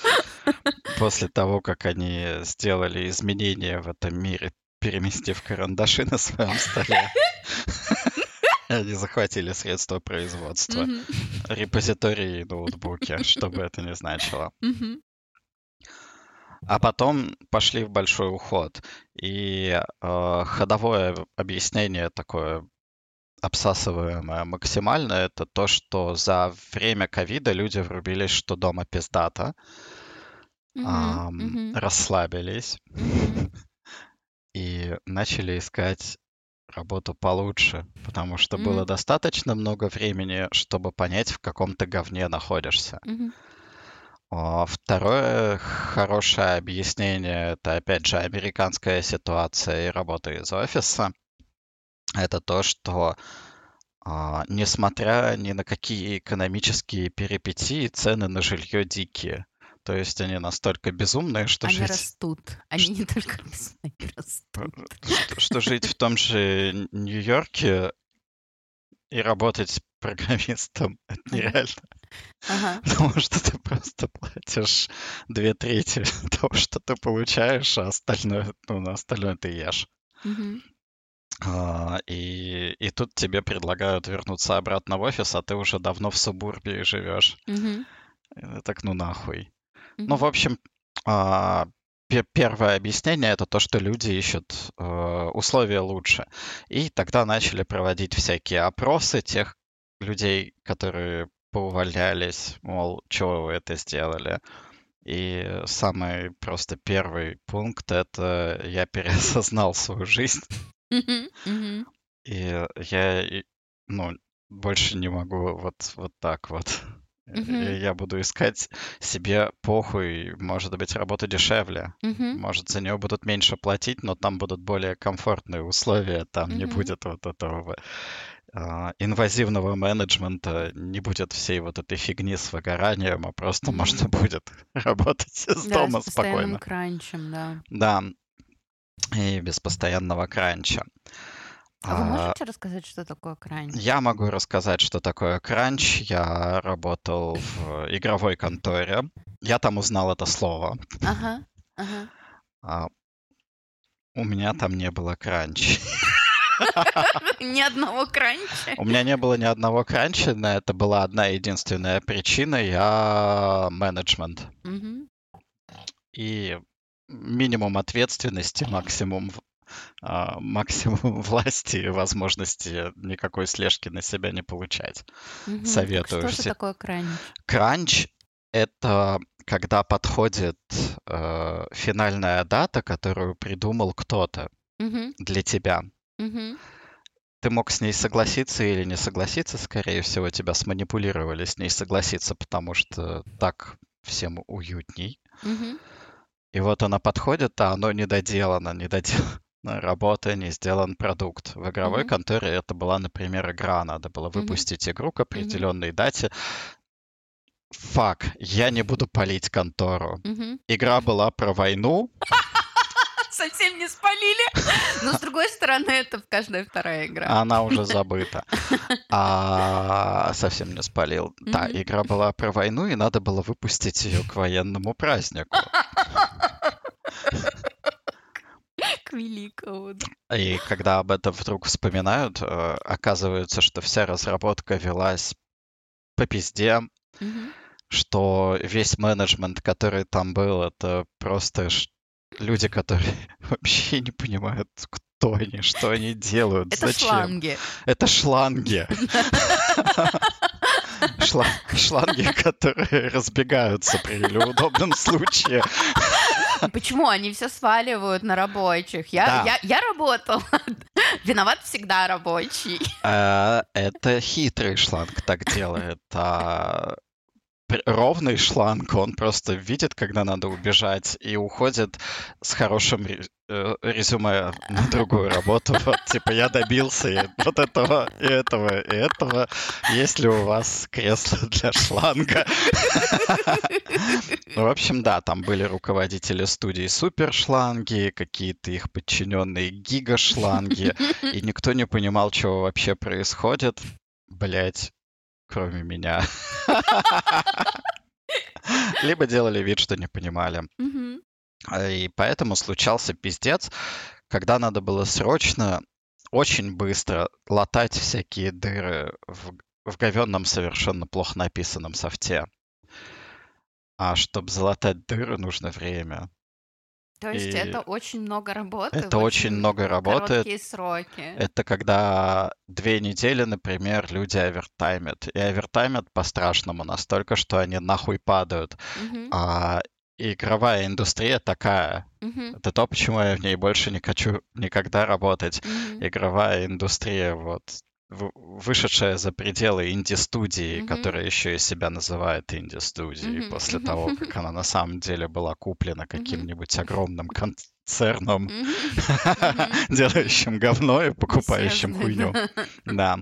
все. После того, как они сделали изменения в этом мире, переместив карандаши на своем столе, они захватили средства производства, репозитории и ноутбуки, что бы это ни значило. А потом пошли в большой уход. И э, ходовое объяснение такое обсасываемое максимально, это то, что за время ковида люди врубились, что дома пиздата, ам, Мгм. расслабились Мгм. И начали искать работу получше, потому что было Мгм. достаточно много времени, чтобы понять, в каком ты говне находишься. А, Второе хорошее объяснение, это опять же американская ситуация и работа из офиса. Это то, что а, несмотря ни на какие экономические перипетии, цены на жилье дикие. То есть они настолько безумные, что Они жить, растут. Они не только растут, они растут. что, что жить в том же Нью-Йорке и работать программистом это нереально. Ага. Потому что ты просто платишь две трети того, что ты получаешь, а остальное, ну, на остальное ты ешь. А, и, и тут тебе предлагают вернуться обратно в офис, а ты уже давно в субурбии живешь. Э, Так ну нахуй. Ну, в общем, а, пе- первое объяснение это то, что люди ищут э, условия лучше. И тогда начали проводить всякие опросы тех людей, которые поувольнялись, мол, чего вы это сделали. И самый просто первый пункт это я переосознал свою жизнь, и я, ну, больше не могу вот, вот так вот. И Мгм. я буду искать себе похуй, может быть, работу дешевле. Мгм. Может, за нее будут меньше платить, но там будут более комфортные условия, там не Мгм. будет вот этого а, инвазивного менеджмента, не будет всей вот этой фигни с выгоранием, а просто Мгм. можно будет работать из Да, дома с спокойно. кранчем, да. Да, и без постоянного кранча. А вы А, можете рассказать, что такое кранч? Я могу рассказать, что такое кранч. Я работал в игровой конторе. Я там узнал это слово. Ага, ага. А, у меня там не было кранч. Ни одного кранча. У меня не было ни одного кранча, но это была одна единственная причина. Я менеджмент. И минимум ответственности, максимум максимум власти и возможности никакой слежки на себя не получать. Так Советую Что же такое кранч? Кранч — это когда подходит э, финальная дата, которую придумал кто-то Мгм. для тебя. Мгм. Ты мог с ней согласиться или не согласиться, скорее всего, тебя сманипулировали с ней согласиться, потому что так всем уютней. Мгм. И вот она подходит, а оно не доделано, работа, не сделан продукт. В игровой Мгм. конторе это была, например, игра. Надо было выпустить игру к определенной дате. Фак, я не буду палить контору. Мгм. Игра была про войну. Совсем не спалили. Но с другой стороны, это в каждая вторая игра. Она уже забыта. А совсем не спалил. Да, игра была про войну, и надо было выпустить ее к военному празднику. Да. И когда об этом вдруг вспоминают, э, оказывается, что вся разработка велась по пизде. Что весь менеджмент, который там был, это просто люди, которые вообще не понимают, кто они, что они делают, Это зачем. шланги. Это шланги. Шла- Шланги, которые разбегаются при удобном случае. Почему они все сваливают на рабочих? Я, Да. я, я работала. Виноват всегда рабочий. Э, Это хитрый шланг так делает. А ровный шланг, он просто видит, когда надо убежать, и уходит с хорошим э, резюме на другую работу. Вот, типа, я добился и вот этого, и этого, и этого. Есть ли у вас кресло для шланга? Ну, в общем, да, там были руководители студии супершланги, какие-то их подчиненные гигашланги, и никто не понимал, что вообще происходит. Блять, кроме меня. Либо делали вид, что не понимали. А, И поэтому случался пиздец, когда надо было срочно, очень быстро латать всякие дыры в, в говенном, совершенно плохо написанном софте. А чтобы залатать дыры, нужно время. То есть И это очень много работы. Это в очень много работы. Короткие сроки. Это когда две недели, например, люди овертаймят. И овертаймят по-страшному настолько, что они нахуй падают. Мгм, А игровая индустрия такая. мгм, Это то, почему я в ней больше не хочу никогда работать. мгм. Игровая индустрия, вот, вышедшая за пределы инди-студии, Мгм. которая еще и себя называет инди-студией, Мгм, после того, как она на самом деле была куплена каким-нибудь огромным концерном, мгм. делающим говно и покупающим хуйню. Да.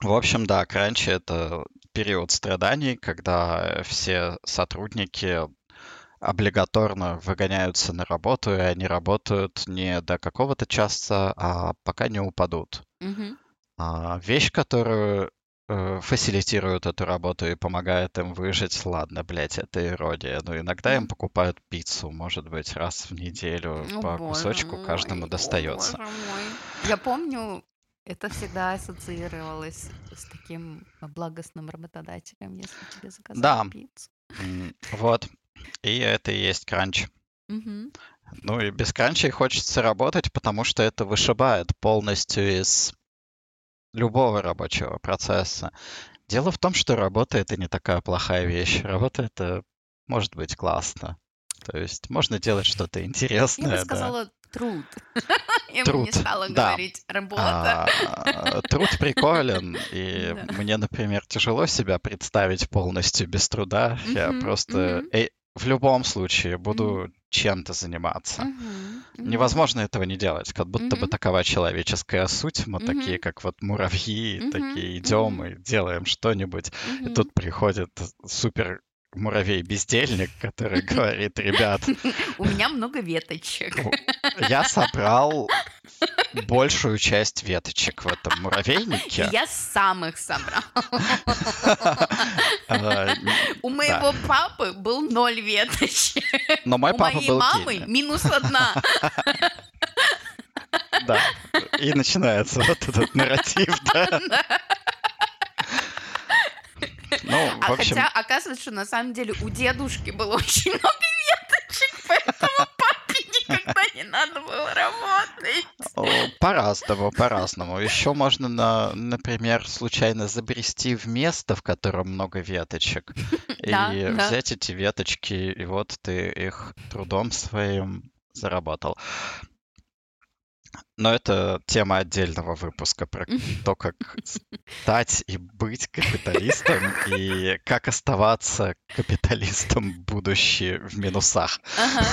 В общем, да, кранчи — это период страданий, когда все сотрудники облигаторно выгоняются на работу, и они работают не до какого-то часа, а пока не упадут. Мгм. А вещь, которую э, фасилитирует эту работу и помогает им выжить, ладно, блядь, это иродия. Но иногда им покупают пиццу, может быть, раз в неделю О, по кусочку мой, каждому достается. Я помню, это всегда ассоциировалось с таким благостным работодателем, если тебе заказали Да. пиццу. Вот. И это и есть кранч. Ну и без кранчей хочется работать, потому что это вышибает полностью из любого рабочего процесса. Дело в том, что работа — это не такая плохая вещь. Работа — это может быть классно. То есть можно делать что-то Я бы интересное, да. сказала труд. Я бы не Труд, стала да. говорить работа. А, Труд приколен, и Да. мне, например, тяжело себя представить полностью без труда. Я Мгм, просто мгм. э, в любом случае буду чем-то заниматься. Мгм. Невозможно этого не делать, как будто бы Мгм. такова человеческая суть. Мы Мгм. такие, как вот муравьи, Мгм, такие идем мгм. и делаем что-нибудь. И Мгм. тут приходит супер муравей-бездельник, который говорит, ребят, У меня много веточек. у- я собрал большую часть веточек в этом муравейнике. я сам их собрал. А, У моего папы был ноль веточек. Но мой У папа моей был мамы гений. минус одна. Да. И начинается вот этот нарратив, да. Ну, А общем, хотя оказывается, что на самом деле у дедушки было очень много веточек, поэтому папе никогда не надо было работать. По-разному, по-разному. Еще можно, на, например, случайно забрести в место, в котором много веточек, и взять эти веточки, и вот ты их трудом своим заработал. Но это тема отдельного выпуска про то, как стать и быть капиталистом, и как оставаться капиталистом будущее в минусах. Ага.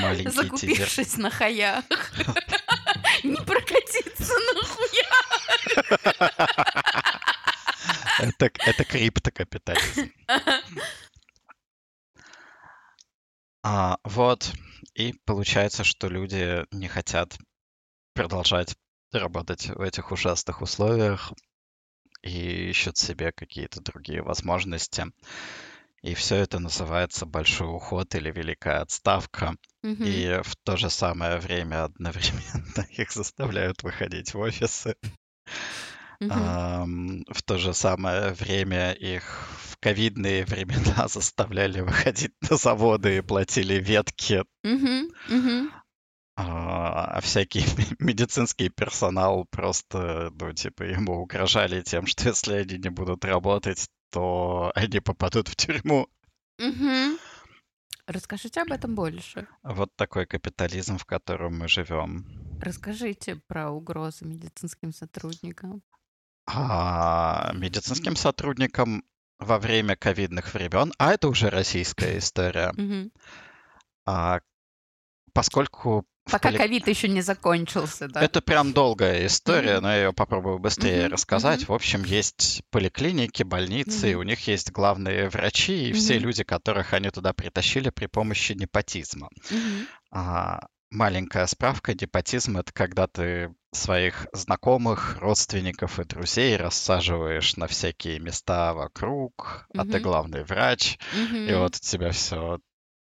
Маленький тизер. Закупившись на хаях. Не прокатиться нахуя. Это, это криптокапитализм. А, вот. И получается, что люди не хотят продолжать работать в этих ужасных условиях и ищут себе какие-то другие возможности. И все это называется большой уход или великая отставка. Мгм. И в то же самое время одновременно их заставляют выходить в офисы. Мгм. Ам, В то же самое время их в ковидные времена заставляли выходить на заводы и платили ветки, Мгм. Мгм. а всякий медицинский персонал просто, ну, типа, ему угрожали тем, что если они не будут работать, то они попадут в тюрьму. Мгм. Расскажите об этом больше. Вот такой капитализм, в котором мы живем. Расскажите про угрозы медицинским сотрудникам. А медицинским сотрудникам во время ковидных времен, а это уже российская история, а, поскольку Пока поли- ковид еще не закончился, да? Это прям долгая история, но я ее попробую быстрее рассказать. В общем, есть поликлиники, больницы, у них есть главные врачи и все люди, которых они туда притащили при помощи непотизма. А, маленькая справка. Непотизм — это когда ты своих знакомых, родственников и друзей рассаживаешь на всякие места вокруг, а ты главный врач, и Мгм. вот у тебя все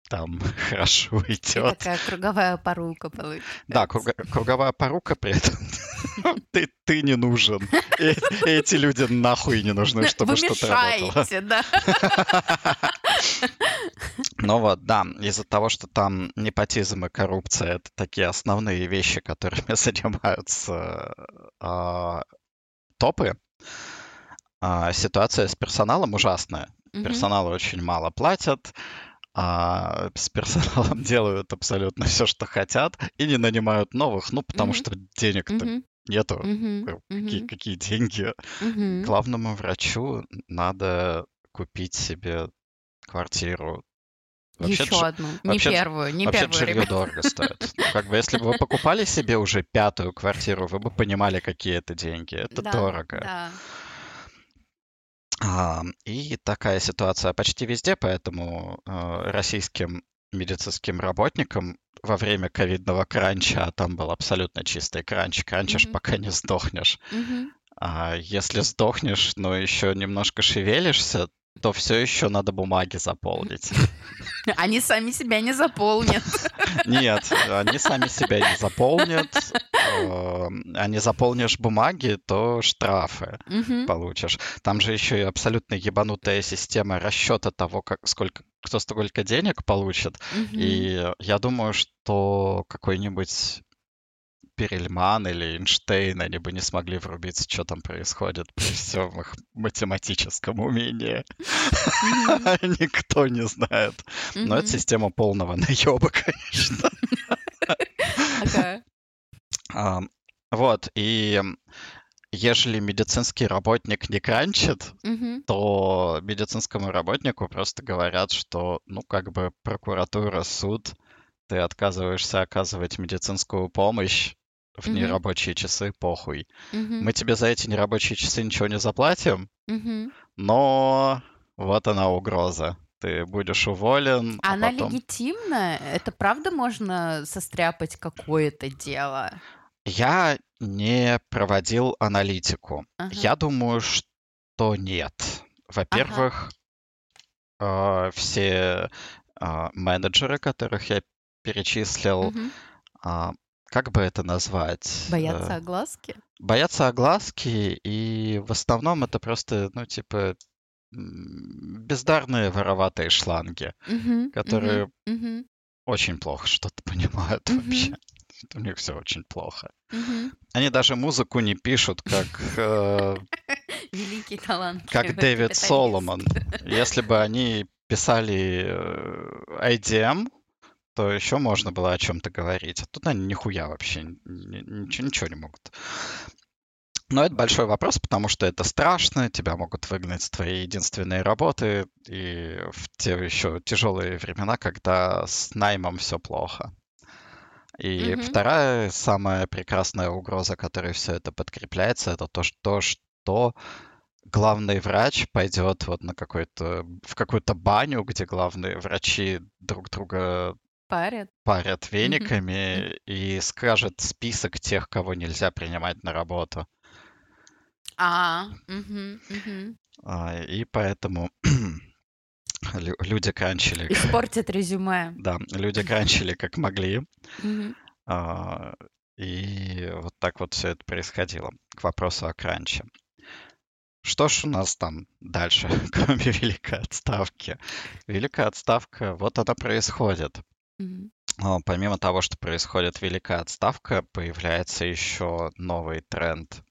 там хорошо И идет. такая круговая порука получается. Да, круга- круговая порука при этом. Ты, ты не нужен. И эти люди нахуй не нужны, чтобы что-то работало. да. Ну вот, да, из-за того, что там непотизм и коррупция — это такие основные вещи, которыми занимаются а, топы, а, ситуация с персоналом ужасная. Персонала очень мало платят, а с персоналом делают абсолютно все, что хотят, и не нанимают новых, ну, потому Мгм. что денег-то Мгм. нету. Э, Какие, какие деньги? Мгм. Главному врачу надо купить себе квартиру. Вообще-то Еще одну. Не вообще-то ж- первую, не вообще-то первую, ребят. дорого стоит. Как бы, если бы вы покупали себе уже пятую квартиру, вы бы понимали, какие это деньги. Это Да, дорого. да. А, и такая ситуация почти везде, поэтому э, российским медицинским работникам во время ковидного кранча, а там был абсолютно чистый кранч, кранчишь, Мгм. пока не сдохнешь. Мгм. А если сдохнешь, но еще немножко шевелишься, то все еще надо бумаги заполнить. Они сами себя не заполнят. Нет, они сами себя не заполнят. А не заполнишь бумаги, то штрафы Мгм. получишь. Там же еще и абсолютно ебанутая система расчета того, как, сколько, кто столько денег получит. Мгм. И я думаю, что какой-нибудь Перельман или Эйнштейн, они бы не смогли врубиться, что там происходит при всем их математическом умении. Никто не знает. Но это система полного наеба, конечно. Вот, и ежели медицинский работник не кранчит, Мгм. то медицинскому работнику просто говорят, что, ну, как бы прокуратура, суд, ты отказываешься оказывать медицинскую помощь в Мгм. нерабочие часы, похуй. Мгм. Мы тебе за эти нерабочие часы ничего не заплатим, Мгм. но вот она угроза. Ты будешь уволен, а Она потом... легитимна? Это правда можно состряпать какое-то дело? Я не проводил аналитику. Ага. Я думаю, что нет. Во-первых, э, все э, менеджеры, которых я перечислил, Мгм. а, как бы это назвать? Боятся Э, огласки? боятся огласки, и в основном это просто, ну, типа, бездарные вороватые шланги, Мгм. которые. Мгм. очень плохо что-то понимают Мгм. вообще. У них все очень плохо. Мгм. Они даже музыку не пишут, как, э, Великий талант. как Дэвид Соломон. Если бы они писали э, IDM, то еще можно было о чем-то говорить. А тут они нихуя вообще ни- ничего, ничего не могут. Но это большой вопрос, потому что это страшно, тебя могут выгнать с твоей единственной работы, и в те еще тяжелые времена, когда с наймом все плохо. И Мгм. вторая самая прекрасная угроза, которой все это подкрепляется, это то, что, что главный врач пойдет вот на какой-то в какую-то баню, где главные врачи друг друга Парят. парят вениками и скажет список тех, кого нельзя принимать на работу. А, мгм. А, И поэтому лю- люди кранчили, Испортит резюме. да, люди кранчили как могли. А, И вот так вот все это происходило. К вопросу о кранче. Что ж у нас там дальше, кроме великой отставки? Великая отставка, вот она происходит. Но помимо того, что происходит великая отставка, появляется еще новый тренд.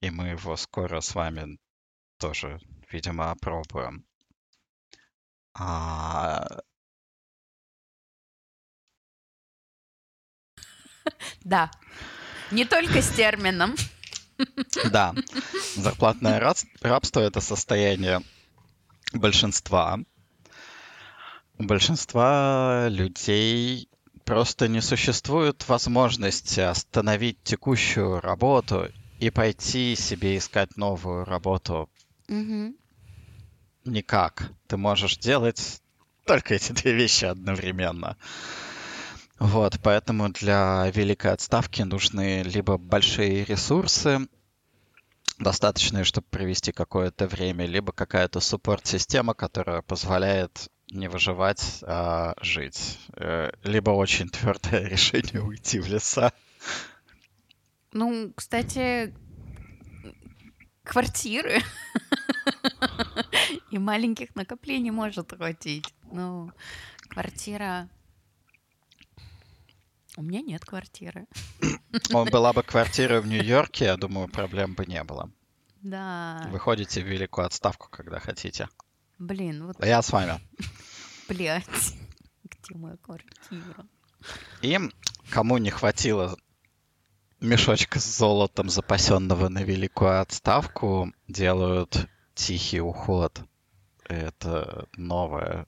И мы его скоро с вами тоже, видимо, опробуем. А, Да. Не только с термином. да, зарплатное раб- рабство — это состояние большинства. У большинства людей просто не существует возможности остановить текущую работу и пойти себе искать новую работу Мгм. никак. Ты можешь делать только эти две вещи одновременно. Вот, поэтому для великой отставки нужны либо большие ресурсы, достаточные, чтобы провести какое-то время, либо какая-то суппорт-система, которая позволяет не выживать, а жить. Э, Либо очень твердое решение уйти в леса. Ну, кстати, квартиры и маленьких накоплений может хватить. Ну, квартира... У меня нет квартиры. Он была бы квартира в Нью-Йорке, я думаю, проблем бы не было. Да. Вы ходите в великую отставку, когда хотите. Блин, вот, А Я с вами. блядь. Где моя квартира? И кому не хватило мешочка с золотом, запасенного на великую отставку, делают тихий уход. Это новая,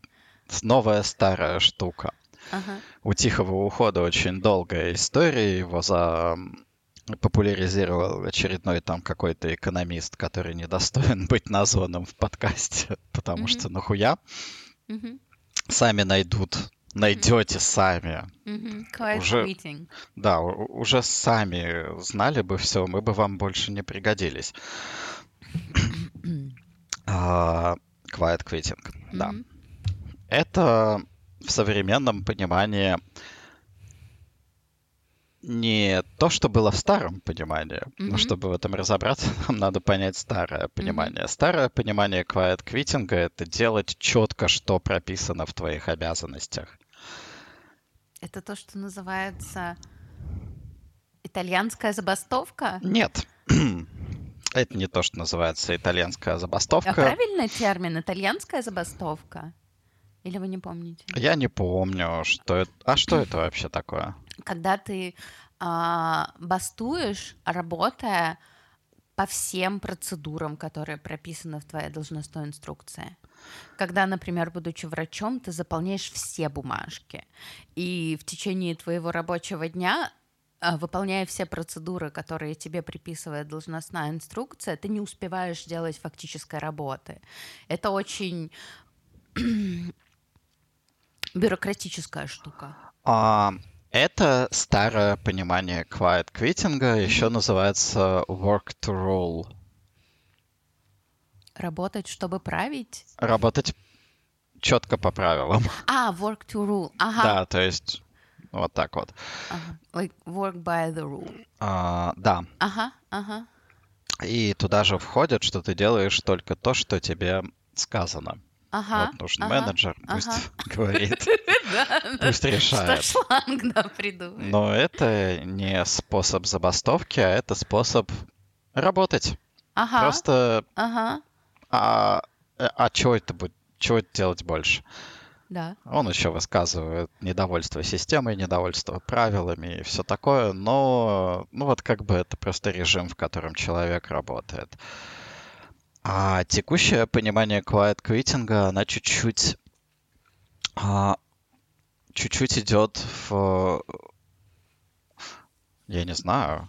новая старая штука. Ага. У тихого ухода очень долгая история. Его за популяризировал очередной там какой-то экономист, который недостоин быть названным в подкасте, потому Мгм. что нахуя Мгм. сами найдут, найдете сами. Мгм. Quiet Уже-. Да, уже сами знали бы все, мы бы вам больше не пригодились. А, Quiet quitting, да. Мгм. Это в современном понимании не то, что было в старом понимании. Но Мгм. чтобы в этом разобраться, нам надо понять старое понимание. Старое понимание quiet quitting — это делать четко, что прописано в твоих обязанностях. Это то, что называется итальянская забастовка? Нет. Это не то, что называется итальянская А забастовка. правильный термин итальянская забастовка? Или вы не помните? Я не помню, что это... А что это вообще такое? Когда ты а, бастуешь, работая по всем процедурам, которые прописаны в твоей должностной инструкции. Когда, например, будучи врачом, ты заполняешь все бумажки, и в течение твоего рабочего дня, а, выполняя все процедуры, которые тебе приписывает должностная инструкция, ты не успеваешь делать фактической работы. Это очень бюрократическая штука. А, это старое понимание quiet quitting, еще называется work to rule. Работать, чтобы править? Работать четко по правилам. А, work to rule. Ага. Да, то есть вот так вот. Ага. Like work by the rule. А, да, Ага, ага. и туда же входит, что ты делаешь только то, что тебе сказано. Ага. вот нужен ага, менеджер, пусть ага. говорит, пусть Что решает. шланг, да, придумает. Но это не способ забастовки, а это способ работать. Ага, Просто, ага, а, а что это будет? Чего делать больше? да. Он еще высказывает недовольство системой, недовольство правилами и все такое, но ну вот как бы это просто режим, в котором человек работает. А текущее понимание quiet quitting, она чуть-чуть а, чуть-чуть идет в... Я не знаю.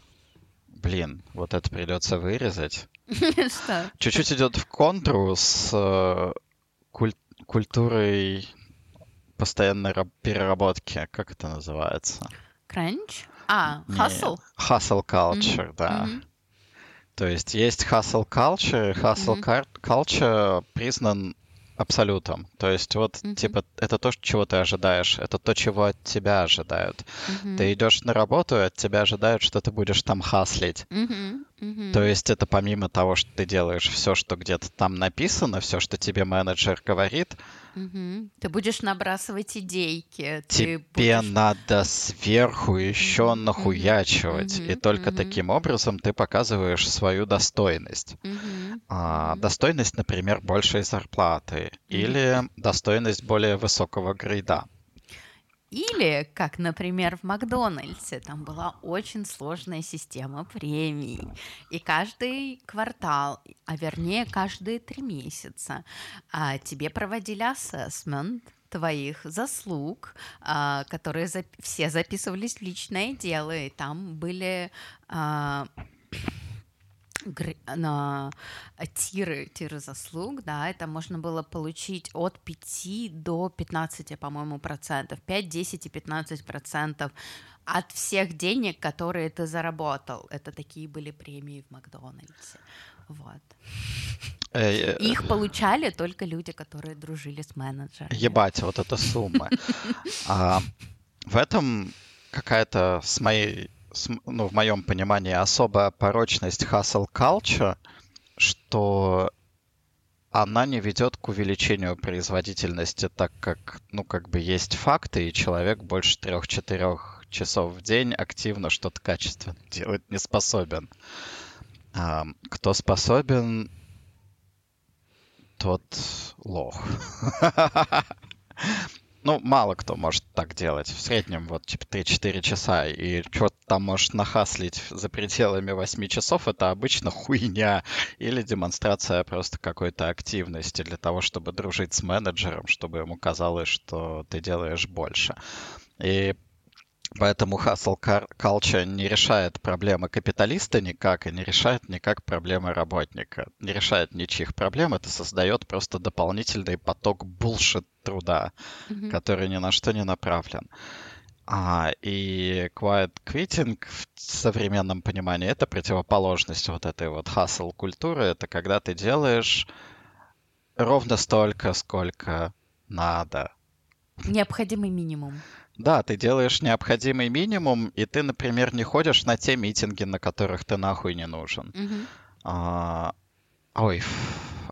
Блин, вот это придется вырезать. Что? Чуть-чуть идет в контру с э, куль- культурой постоянной раб- переработки. Как это называется? Кранч? А, hustle? Hustle culture, да. мгм. То есть есть hustle culture, hustle кар- culture признан абсолютом. То есть вот, Мгм. типа, это то, чего ты ожидаешь, это то, чего от тебя ожидают. Мгм. Ты идешь на работу, и от тебя ожидают, что ты будешь там хаслить. Мгм. Мгм. То есть это помимо того, что ты делаешь все, что где-то там написано, все, что тебе менеджер говорит, Мгм. Ты будешь набрасывать идейки. Тебе будешь- надо сверху еще нахуячивать. И мгм, только мгм. таким образом ты показываешь свою достойность. Мгм. А, достойность, например, большей зарплаты или достойность более высокого грейда. Или, как, например, в Макдональдсе, там была очень сложная система премий. И каждый квартал, а вернее каждые три месяца, а, тебе проводили ассессмент твоих заслуг, а, которые все записывались в личное дело, и там были а, на а, тиры, тиры заслуг, да, это можно было получить от 5 до 15, по-моему, процентов, 5, 10 и 15 процентов от всех денег, которые ты заработал. Это такие были премии в Макдональдсе. Вот. Э, э, их получали только люди, которые дружили с менеджером. Ебать, вот эта сумма. А, в этом какая-то с моей, ну, в моем понимании, особая порочность hustle culture, что она не ведет к увеличению производительности, так как, ну, как бы есть факты, и человек больше трех-четырех часов в день активно что-то качественно делать не способен. А, кто способен, тот лох. Ну, мало кто может так делать. В среднем вот типа 3-4 часа. И что там можешь нахаслить за пределами 8 часов, это обычно хуйня. Или демонстрация просто какой-то активности для того, чтобы дружить с менеджером, чтобы ему казалось, что ты делаешь больше. И Поэтому hustle culture не решает проблемы капиталиста никак и не решает никак проблемы работника. Не решает ничьих проблем, это создает просто дополнительный поток булшит труда, Мгм. который ни на что не направлен. А, и quiet quitting в современном понимании это противоположность вот этой вот hustle культуры. Это когда ты делаешь ровно столько, сколько надо. Необходимый минимум. Да, ты делаешь необходимый минимум, и ты, например, не ходишь на те митинги, на которых ты нахуй не нужен. Мгм. А, Ой,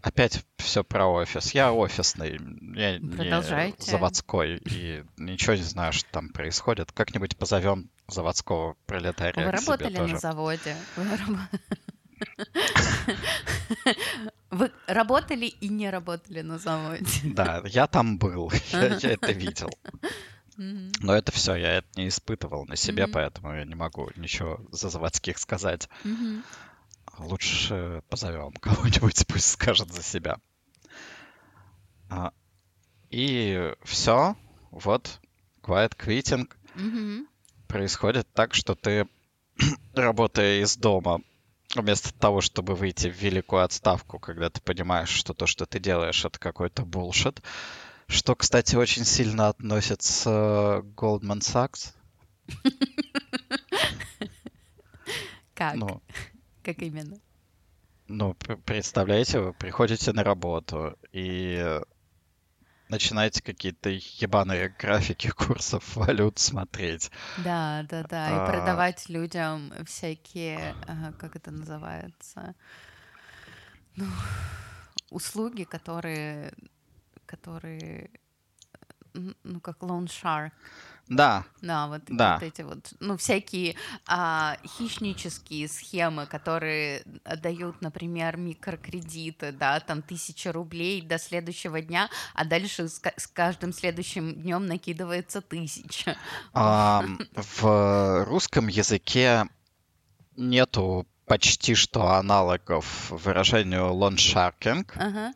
опять все про офис. Я офисный, я не заводской, и ничего не знаю, что там происходит. Как-нибудь позовем заводского пролетария Вы работали на заводе. Вы раб- Вы работали и не работали на заводе. Да, я там был, я это видел. Но это все, я это не испытывал на себе, Мгм. поэтому я не могу ничего за заводских сказать. Мгм. Лучше позовем кого-нибудь, пусть скажет за себя. А, И все, вот, quiet quitting Мгм. происходит так, что ты, работая из дома, вместо того, чтобы выйти в великую отставку, когда ты понимаешь, что то, что ты делаешь, это какой-то булшит, что, кстати, очень сильно относится к Goldman Sachs. Как? Ну, Как именно? Ну, представляете, вы приходите на работу и начинаете какие-то ебаные графики курсов валют смотреть. Да, да, да. А. И продавать людям всякие, ага, как это называется, ну, услуги, которые, которые, ну, как loan shark. Да, Да, вот, Да. вот эти вот, ну, всякие а, хищнические схемы, которые дают, например, микрокредиты, да, там тысяча рублей до следующего дня, а дальше с, с каждым следующим днем накидывается тысяча. ам, в русском языке нету почти что аналогов выражению лоншаркинг. Ага.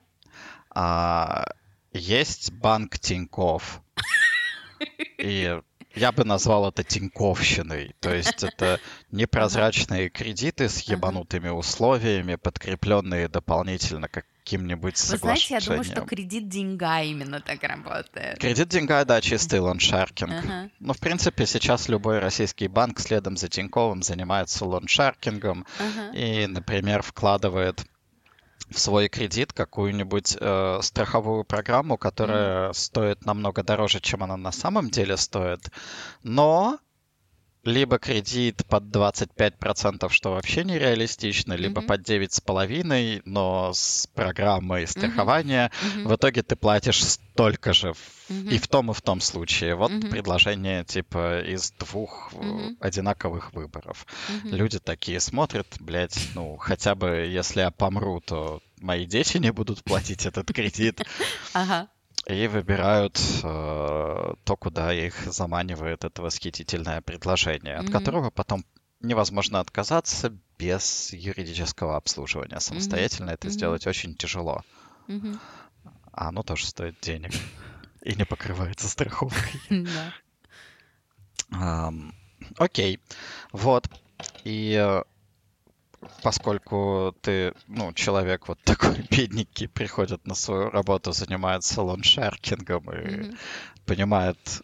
А, есть банк Тиньков. И я бы назвал это тиньковщиной. То есть это непрозрачные кредиты с ебанутыми условиями, подкрепленные дополнительно каким-нибудь Вы знаете, я думаю, что соглашением. кредит деньга именно так работает. Кредит деньга, да, чистый лоншаркинг. Ага. Ну, в принципе, сейчас любой российский банк следом за Тиньковым занимается лоншаркингом Ага. и, например, вкладывает в свой кредит какую-нибудь э, страховую программу, которая mm-hmm. стоит намного дороже, чем она на самом деле стоит, но либо кредит под 25%, что вообще нереалистично, либо mm-hmm. под 9,5%, но с программой страхования mm-hmm. в итоге ты платишь столько же mm-hmm. и в том, и в том случае. Вот mm-hmm. предложение типа из двух mm-hmm. одинаковых выборов. Mm-hmm. Люди такие смотрят, блядь, ну, хотя бы если я помру, то мои дети не будут платить этот кредит. Ага и выбирают э, то, куда их заманивает это восхитительное предложение, mm-hmm. от которого потом невозможно отказаться без юридического обслуживания. Самостоятельно mm-hmm. это mm-hmm. сделать очень тяжело. Mm-hmm. А оно тоже стоит денег и не покрывается страховкой. Окей, вот. И э, поскольку ты, ну, человек вот такой бедненький, приходит на свою работу, занимается лоншеркингом и mm-hmm. понимает,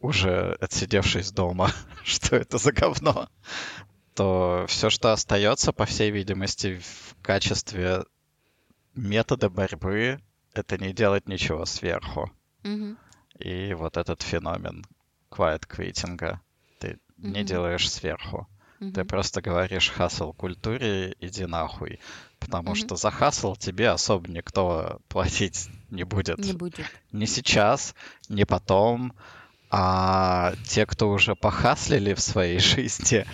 уже отсидевшись дома, что это за говно, то все, что остается, по всей видимости, в качестве метода борьбы, это не делать ничего сверху. Mm-hmm. И вот этот феномен quiet quitting ты mm-hmm. не делаешь сверху. Угу. Ты просто говоришь хасл культуре, иди нахуй. Потому угу. что за хасл тебе особо никто платить не будет. Не будет. Не сейчас, не потом. А те, кто уже похаслили в своей жизни,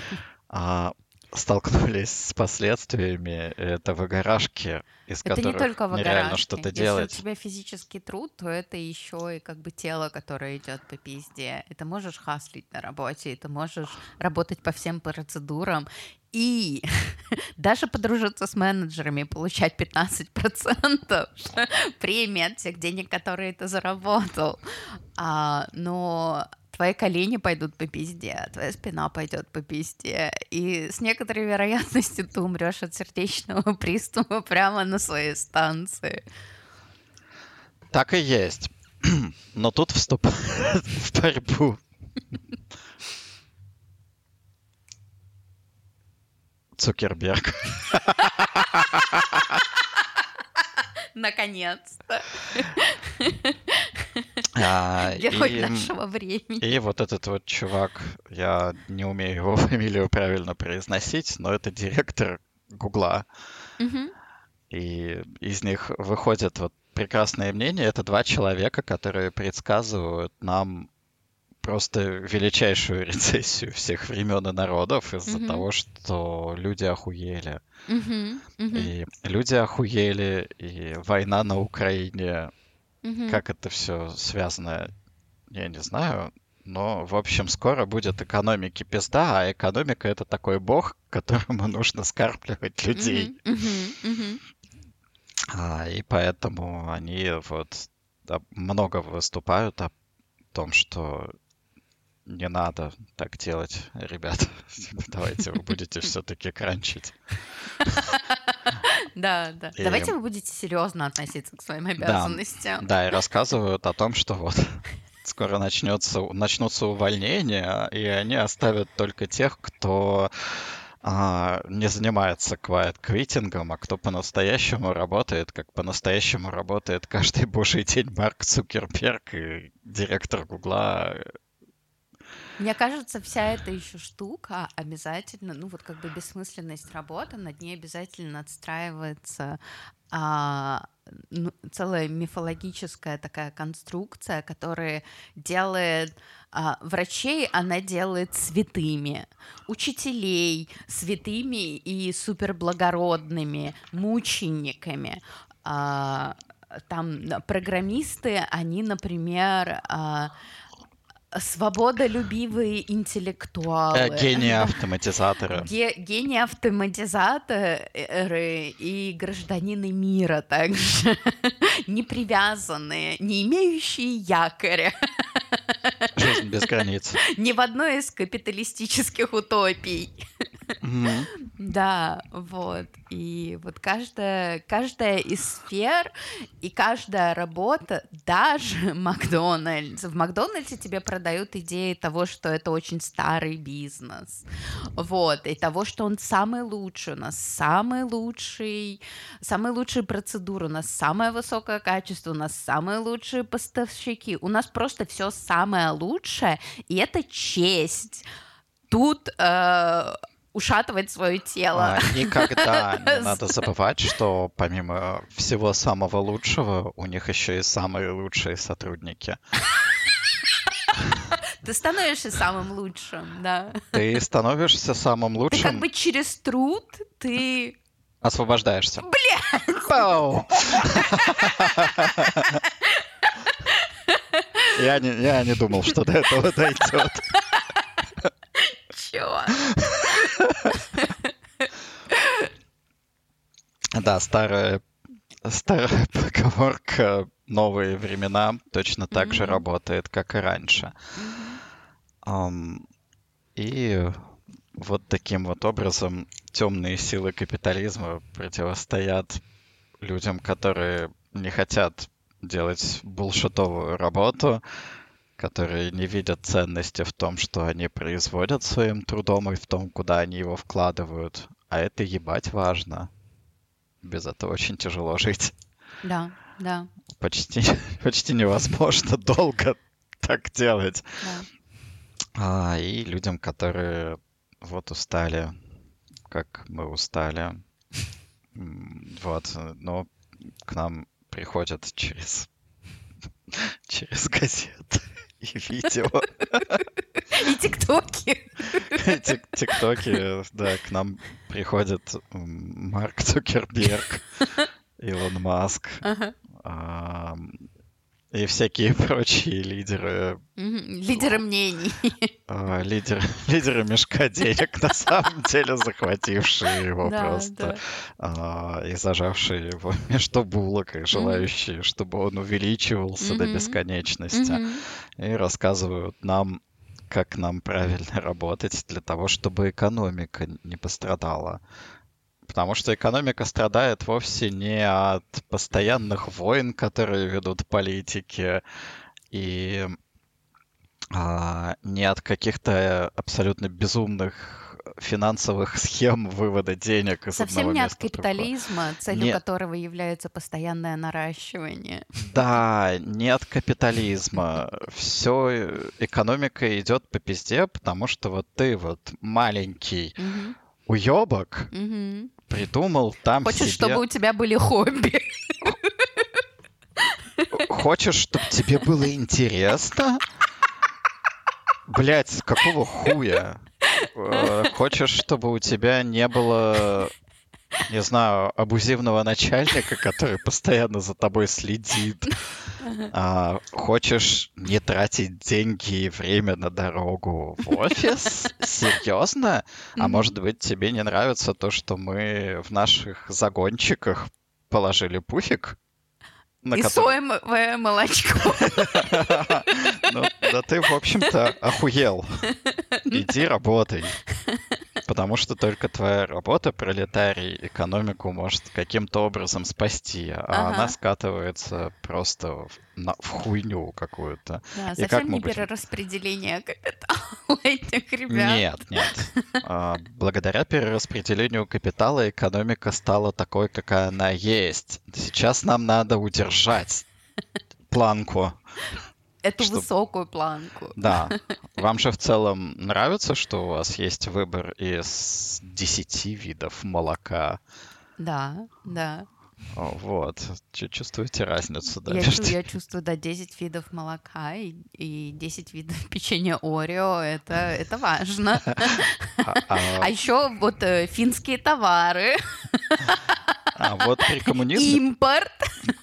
а, столкнулись с последствиями это выгоражки, из это которых не только нереально что-то Если делать. Если у тебя физический труд, то это еще и как бы тело, которое идет по пизде. И ты можешь хаслить на работе, и ты можешь работать по всем процедурам, и даже подружиться с менеджерами, получать 15% премии от тех денег, которые ты заработал. А, но твои колени пойдут по пизде, твоя спина пойдет по пизде, и с некоторой вероятностью ты умрешь от сердечного приступа прямо на своей станции. Так и есть. Но тут вступает в борьбу. Цукерберг. Наконец-то. А, Герой и, нашего времени. И вот этот вот чувак, я не умею его фамилию правильно произносить, но это директор Гугла. Угу. И из них выходят вот прекрасные мнения. Это два человека, которые предсказывают нам просто величайшую рецессию всех времен и народов из-за mm-hmm. того, что люди охуели. Mm-hmm. Mm-hmm. И люди охуели, и война на Украине Угу. Как это все связано, я не знаю. Но, в общем, скоро будет экономики пизда, а экономика это такой бог, которому нужно скармливать людей. А, и поэтому они вот много выступают о том, что не надо так делать, ребят. Давайте вы будете все-таки кранчить. Да, да. И... Давайте вы будете серьезно относиться к своим обязанностям. Да, да, и рассказывают о том, что вот скоро начнется, начнутся увольнения, и они оставят только тех, кто а, не занимается quiet квитингом, а кто по-настоящему работает, как по-настоящему работает каждый божий день Марк Цукерберг и директор Гугла мне кажется, вся эта еще штука обязательно, ну вот как бы бессмысленность работы, над ней обязательно отстраивается а, ну, целая мифологическая такая конструкция, которая делает а, врачей, она делает святыми, учителей святыми и суперблагородными, мучениками. А, там программисты, они, например, а, свободолюбивые интеллектуалы. Э, гении автоматизаторы. Ге гении автоматизаторы и гражданины мира также. не привязанные, не имеющие якоря. Жизнь без границ. Ни в одной из капиталистических утопий. Да, вот. И вот каждая, каждая из сфер и каждая работа, даже Макдональдс. В Макдональдсе тебе продают идеи того, что это очень старый бизнес. Вот. И того, что он самый лучший. У нас самый лучший, самые лучшие процедуры. У нас самое высокое качество. У нас самые лучшие поставщики. У нас просто все самое лучшее. И это честь. Тут э, ушатывать свое тело. А, Никогда не надо забывать, что помимо всего самого лучшего, у них еще и самые лучшие сотрудники. Ты становишься самым лучшим, да. Ты становишься самым Ты лучшим, как бы через труд ты... освобождаешься. Бля! Я не, я не думал, что до этого дойдет. Чё? Да, старая, старая поговорка «новые времена» точно так же работает, как и раньше. И вот таким вот образом темные силы капитализма противостоят людям, которые не хотят делать булшитовую работу, которые не видят ценности в том, что они производят своим трудом и в том, куда они его вкладывают. А это ебать важно. Без этого очень тяжело жить. Да, да, Почти, почти невозможно долго так делать. да. А, и людям, которые вот устали, как мы устали. Вот, но к нам приходят через, через газеты и видео. И тиктоки. Тик- Тиктоки, да, к нам приходит Марк Цукерберг, Илон Маск Ага. И всякие прочие лидеры Мгм. Лидеры мнений. А, лидер, лидеры мешка денег, на самом деле захватившие его просто а, и зажавшие его между булок, и желающие, чтобы он увеличивался до бесконечности. И рассказывают нам, как нам правильно работать для того, чтобы экономика не пострадала. Потому что экономика страдает вовсе не от постоянных войн, которые ведут политики, и а, не от каких-то абсолютно безумных финансовых схем вывода денег из Совсем одного не от места другое. капитализма, целью Нет. которого является постоянное наращивание. Да, не от капитализма. Все, экономика идет по пизде, потому что вот ты вот маленький уебок. Придумал там Хочешь, себе... чтобы у тебя были хобби? Хочешь, чтобы тебе было интересно? Блять, с какого хуя? Э, Хочешь, чтобы у тебя не было, не знаю, абузивного начальника, который постоянно за тобой следит? А, хочешь не тратить деньги и время на дорогу в офис? Серьезно? А может быть, тебе не нравится то, что мы в наших загончиках положили пуфик? на И который- соевое молочко. Ну, да ты, в общем-то, охуел. Иди работай. Потому что только твоя работа, пролетарий, экономику может каким-то образом спасти, а Ага. она скатывается просто в, на- в хуйню какую-то. Да, И как совсем мы не будем? перераспределение капитала этих ребят. Нет, нет. А, Благодаря перераспределению капитала экономика стала такой, какая она есть. Сейчас нам надо удержать планку. Эту Чтоб- высокую планку. Да. Вам же в целом нравится, что у вас есть выбор из 10 видов молока? Да, да. Вот. Чу- Чувствуете разницу, да? Я, между- я чувствую, да, 10 видов молока и, и 10 видов печенья Орео. Это, это важно. А, а- А еще вот э, финские товары, а вот при коммунизме, импорт.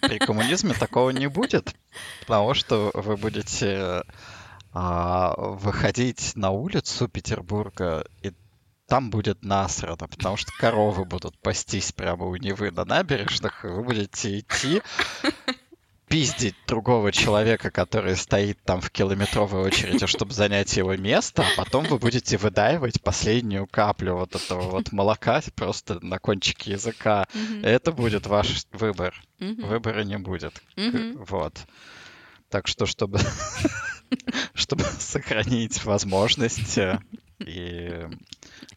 при коммунизме такого не будет, потому что вы будете а, выходить на улицу Петербурга, и там будет насрано, потому что коровы будут пастись прямо у Невы на набережных, и вы будете идти пиздить другого человека, который стоит там в километровой очереди, чтобы занять его место, а потом вы будете выдаивать последнюю каплю вот этого вот молока просто на кончике языка. Мгм. Это будет ваш выбор. Мгм. Выбора не будет. Мгм. Вот. Так что, чтобы, чтобы сохранить возможности и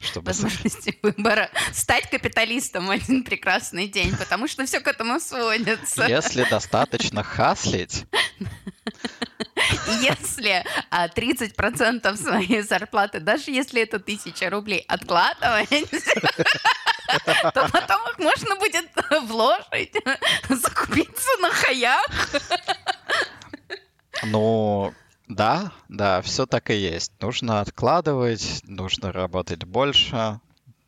чтобы... возможности выбора стать капиталистом один прекрасный день, потому что все к этому сводится. Если достаточно хаслить, Если а, 30% своей зарплаты, даже если это 1000 рублей, откладывать, то потом их можно будет вложить, закупиться на хаях. Ну, да, да, все так и есть. Нужно откладывать, нужно работать больше,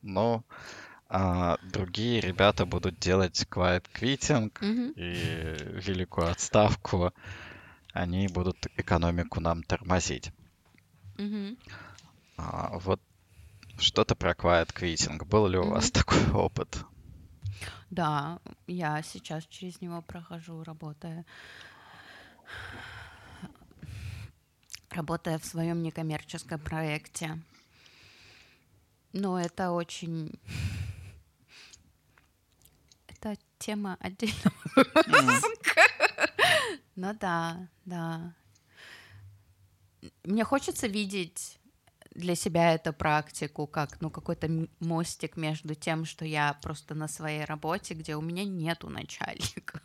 но а, другие ребята будут делать quiet quitting Мгм. и великую отставку. Они будут экономику нам тормозить. Мгм. А, вот что-то про quiet quitting. Был ли у вас Мгм. такой опыт? Да, я сейчас через него прохожу, работая работая в своем некоммерческом проекте. Но это очень... Это тема отдельного выпуска. Ну да, да. Мне хочется видеть для себя эту практику как ну какой-то мостик между тем, что я просто на своей работе, где у меня нету начальников.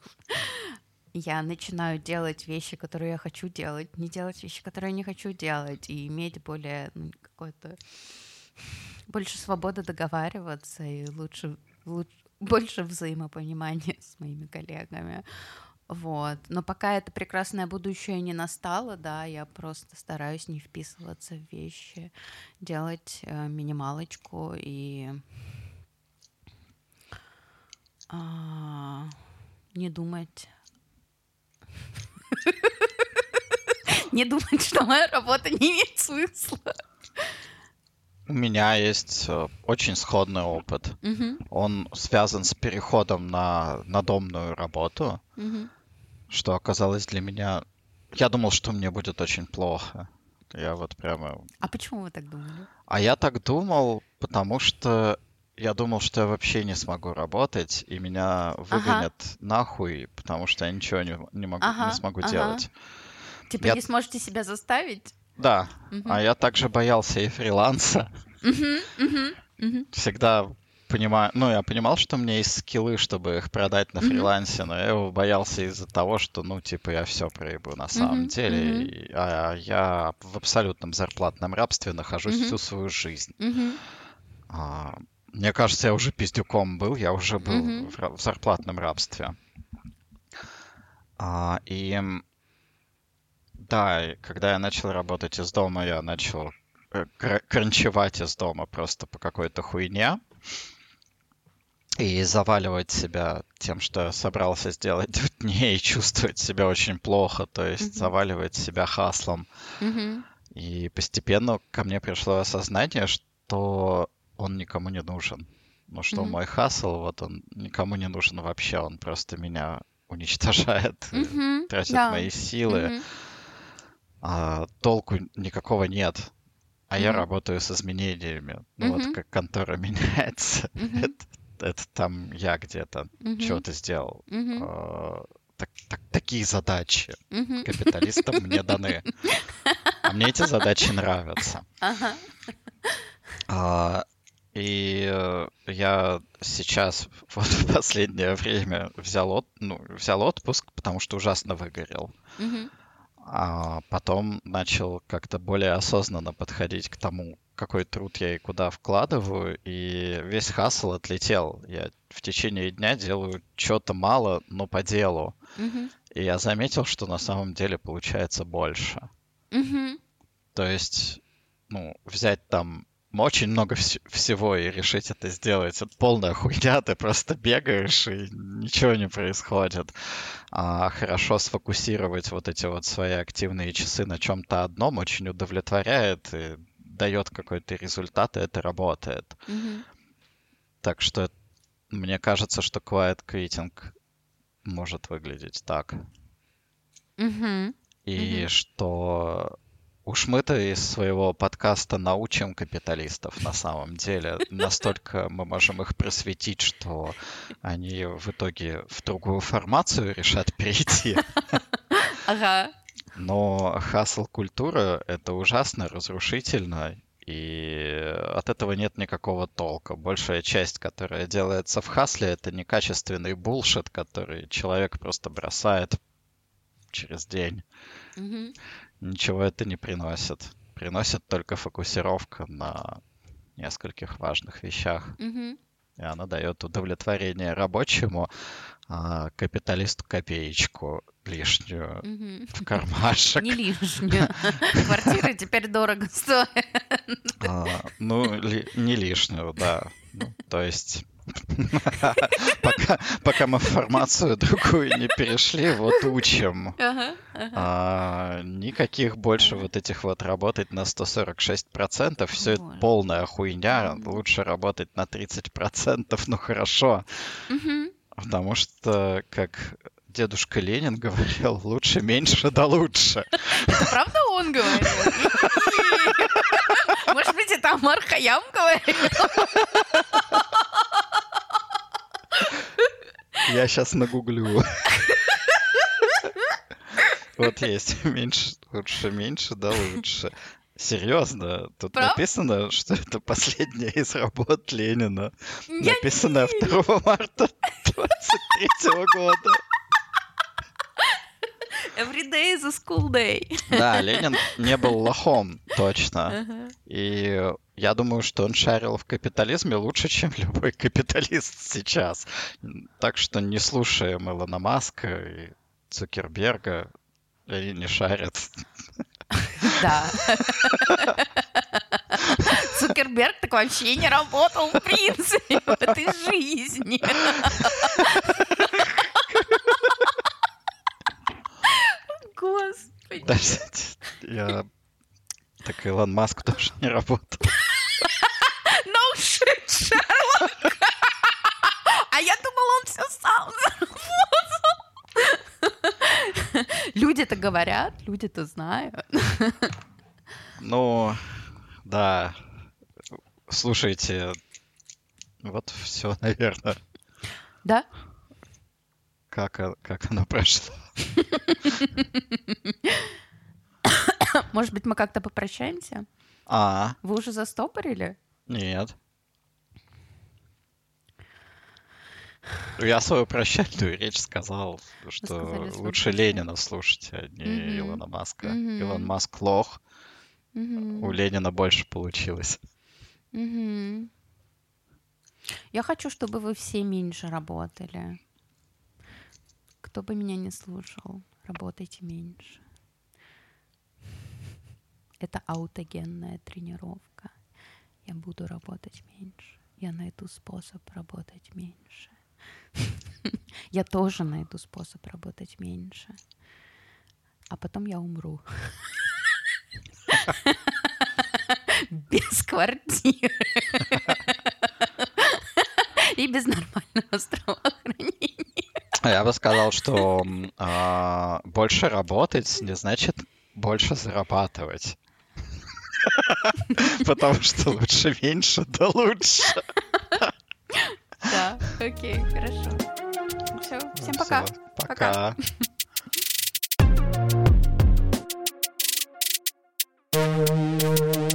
Я начинаю делать вещи, которые я хочу делать, не делать вещи, которые я не хочу делать, и иметь более ну, какое-то больше свободы договариваться и лучше, луч- больше взаимопонимания с моими коллегами. Вот. Но пока это прекрасное будущее не настало, да, я просто стараюсь не вписываться в вещи, делать э, минималочку и а, не думать. Не думать, что моя работа не имеет смысла. У меня есть э, очень сходный опыт. Мгм, Он связан с переходом на надомную работу, мгм, что оказалось для меня... Я думал, что мне будет очень плохо. Я вот прямо... А почему вы так думали? А я так думал, потому что я думал, что я вообще не смогу работать, и меня выгонят нахуй, потому что я ничего не, не могу, Ага, не смогу ага. делать. Типа Я- не сможете себя заставить? Да, Мгм. а я также боялся и фриланса. Мгм, мгм, мгм. Всегда понимаю, ну, я понимал, что у меня есть скиллы, чтобы их продать на фрилансе, но я его боялся из-за того, что, ну, типа, я все проебу на самом Мгм, деле. и- а я в абсолютном зарплатном рабстве нахожусь Мгм. всю свою жизнь. Мгм. А, мне кажется, я уже пиздюком был, я уже был Мгм. в, зарплатном рабстве. А, и да, когда я начал работать из дома, я начал э, кр- кранчевать из дома просто по какой-то хуйне и заваливать себя тем, что я собрался сделать в дне, и чувствовать себя очень плохо, то есть Мгм. заваливать себя хаслом. Мгм. И постепенно ко мне пришло осознание, что он никому не нужен. Ну что Мгм. мой хасл, вот он никому не нужен вообще, он просто меня уничтожает, Мгм. тратит Да. мои силы, Мгм. а толку никакого нет. А я Мгм. работаю с изменениями. Ну Мгм. вот как контора меняется, Мгм. это, это там я где-то Мгм. что-то сделал. Мгм. А, так- так- такие задачи Мгм. капиталистам мне даны. А мне эти задачи нравятся. Ага. А, И э, я сейчас вот в последнее время взял, от- ну, взял отпуск, потому что ужасно выгорел. Мгм. А потом начал как-то более осознанно подходить к тому, какой труд я и куда вкладываю, и весь хасл отлетел. Я в течение дня делаю что-то мало, но по делу. Мгм. И я заметил, что на самом деле получается больше. Мгм. То есть, ну, взять там очень много вс- всего и решить это сделать. Это полная хуйня, ты просто бегаешь и ничего не происходит. А хорошо сфокусировать вот эти вот свои активные часы на чем-то одном очень удовлетворяет и дает какой-то результат, и это работает. Мгм. Так что мне кажется, что quiet quitting может выглядеть так. Мгм. И Мгм. что уж мы-то из своего подкаста научим капиталистов на самом деле. Настолько мы можем их просветить, что они в итоге в другую формацию решат перейти. Ага. Но хасл-культура — это ужасно разрушительно, и от этого нет никакого толка. Большая часть, которая делается в хасле, это некачественный булшит, который человек просто бросает через день. Мгм. Ничего это не приносит. Приносит только фокусировка на нескольких важных вещах. И она дает удовлетворение рабочему, а капиталисту копеечку лишнюю в кармашек. Не лишнюю. Квартиры теперь дорого стоят. А, ну, не лишнюю, да. Ну, то есть, пока, мы в формацию другую не перешли, вот учим. А, никаких больше вот этих вот работать на 146%. Все это полная хуйня. Лучше работать на 30%, ну хорошо. Потому что, как дедушка Ленин говорил, лучше меньше да лучше. Правда он говорил? Может быть, это Амар Хаям говорил? Я сейчас нагуглю. Вот есть. Меньше, лучше, меньше, да лучше. Серьезно, тут Правда? написано, что это последняя из работ Ленина. Я Написано 2 марта 23 года. Every day is a school day. Да, Ленин не был лохом, точно. И я думаю, что он шарил в капитализме лучше, чем любой капиталист сейчас. Так что не слушаем Илона Маска и Цукерберга. Они не шарят. Да. Цукерберг так вообще не работал, в принципе, в этой жизни. Господи. Подождите, я... Так Илон Маск тоже не работал. No shit, Шерлок. А я думала, он все сам заработал. Люди-то говорят, люди-то знают. Ну, да. Слушайте, вот все, наверное, Да? как, как оно прошло. Может быть, мы как-то попрощаемся? А, Вы уже застопорили? нет. Я свою прощальную речь сказал, что сказали лучше. Ленина слушать, а не Мгм. Илона Маска. Мгм. Илон Маск лох, Мгм. у Ленина больше получилось. Мгм. Я хочу, чтобы вы все меньше работали. Кто бы меня не слушал, работайте меньше. Это аутогенная тренировка. Я буду работать меньше. Я найду способ работать меньше. Я тоже найду способ работать меньше. А потом я умру. Без квартиры. И без нормального здравоохранения. Я бы сказал, что а, больше работать не значит больше зарабатывать. Потому что лучше меньше, да лучше. Да, окей, хорошо. Все, всем пока. Пока. Пока.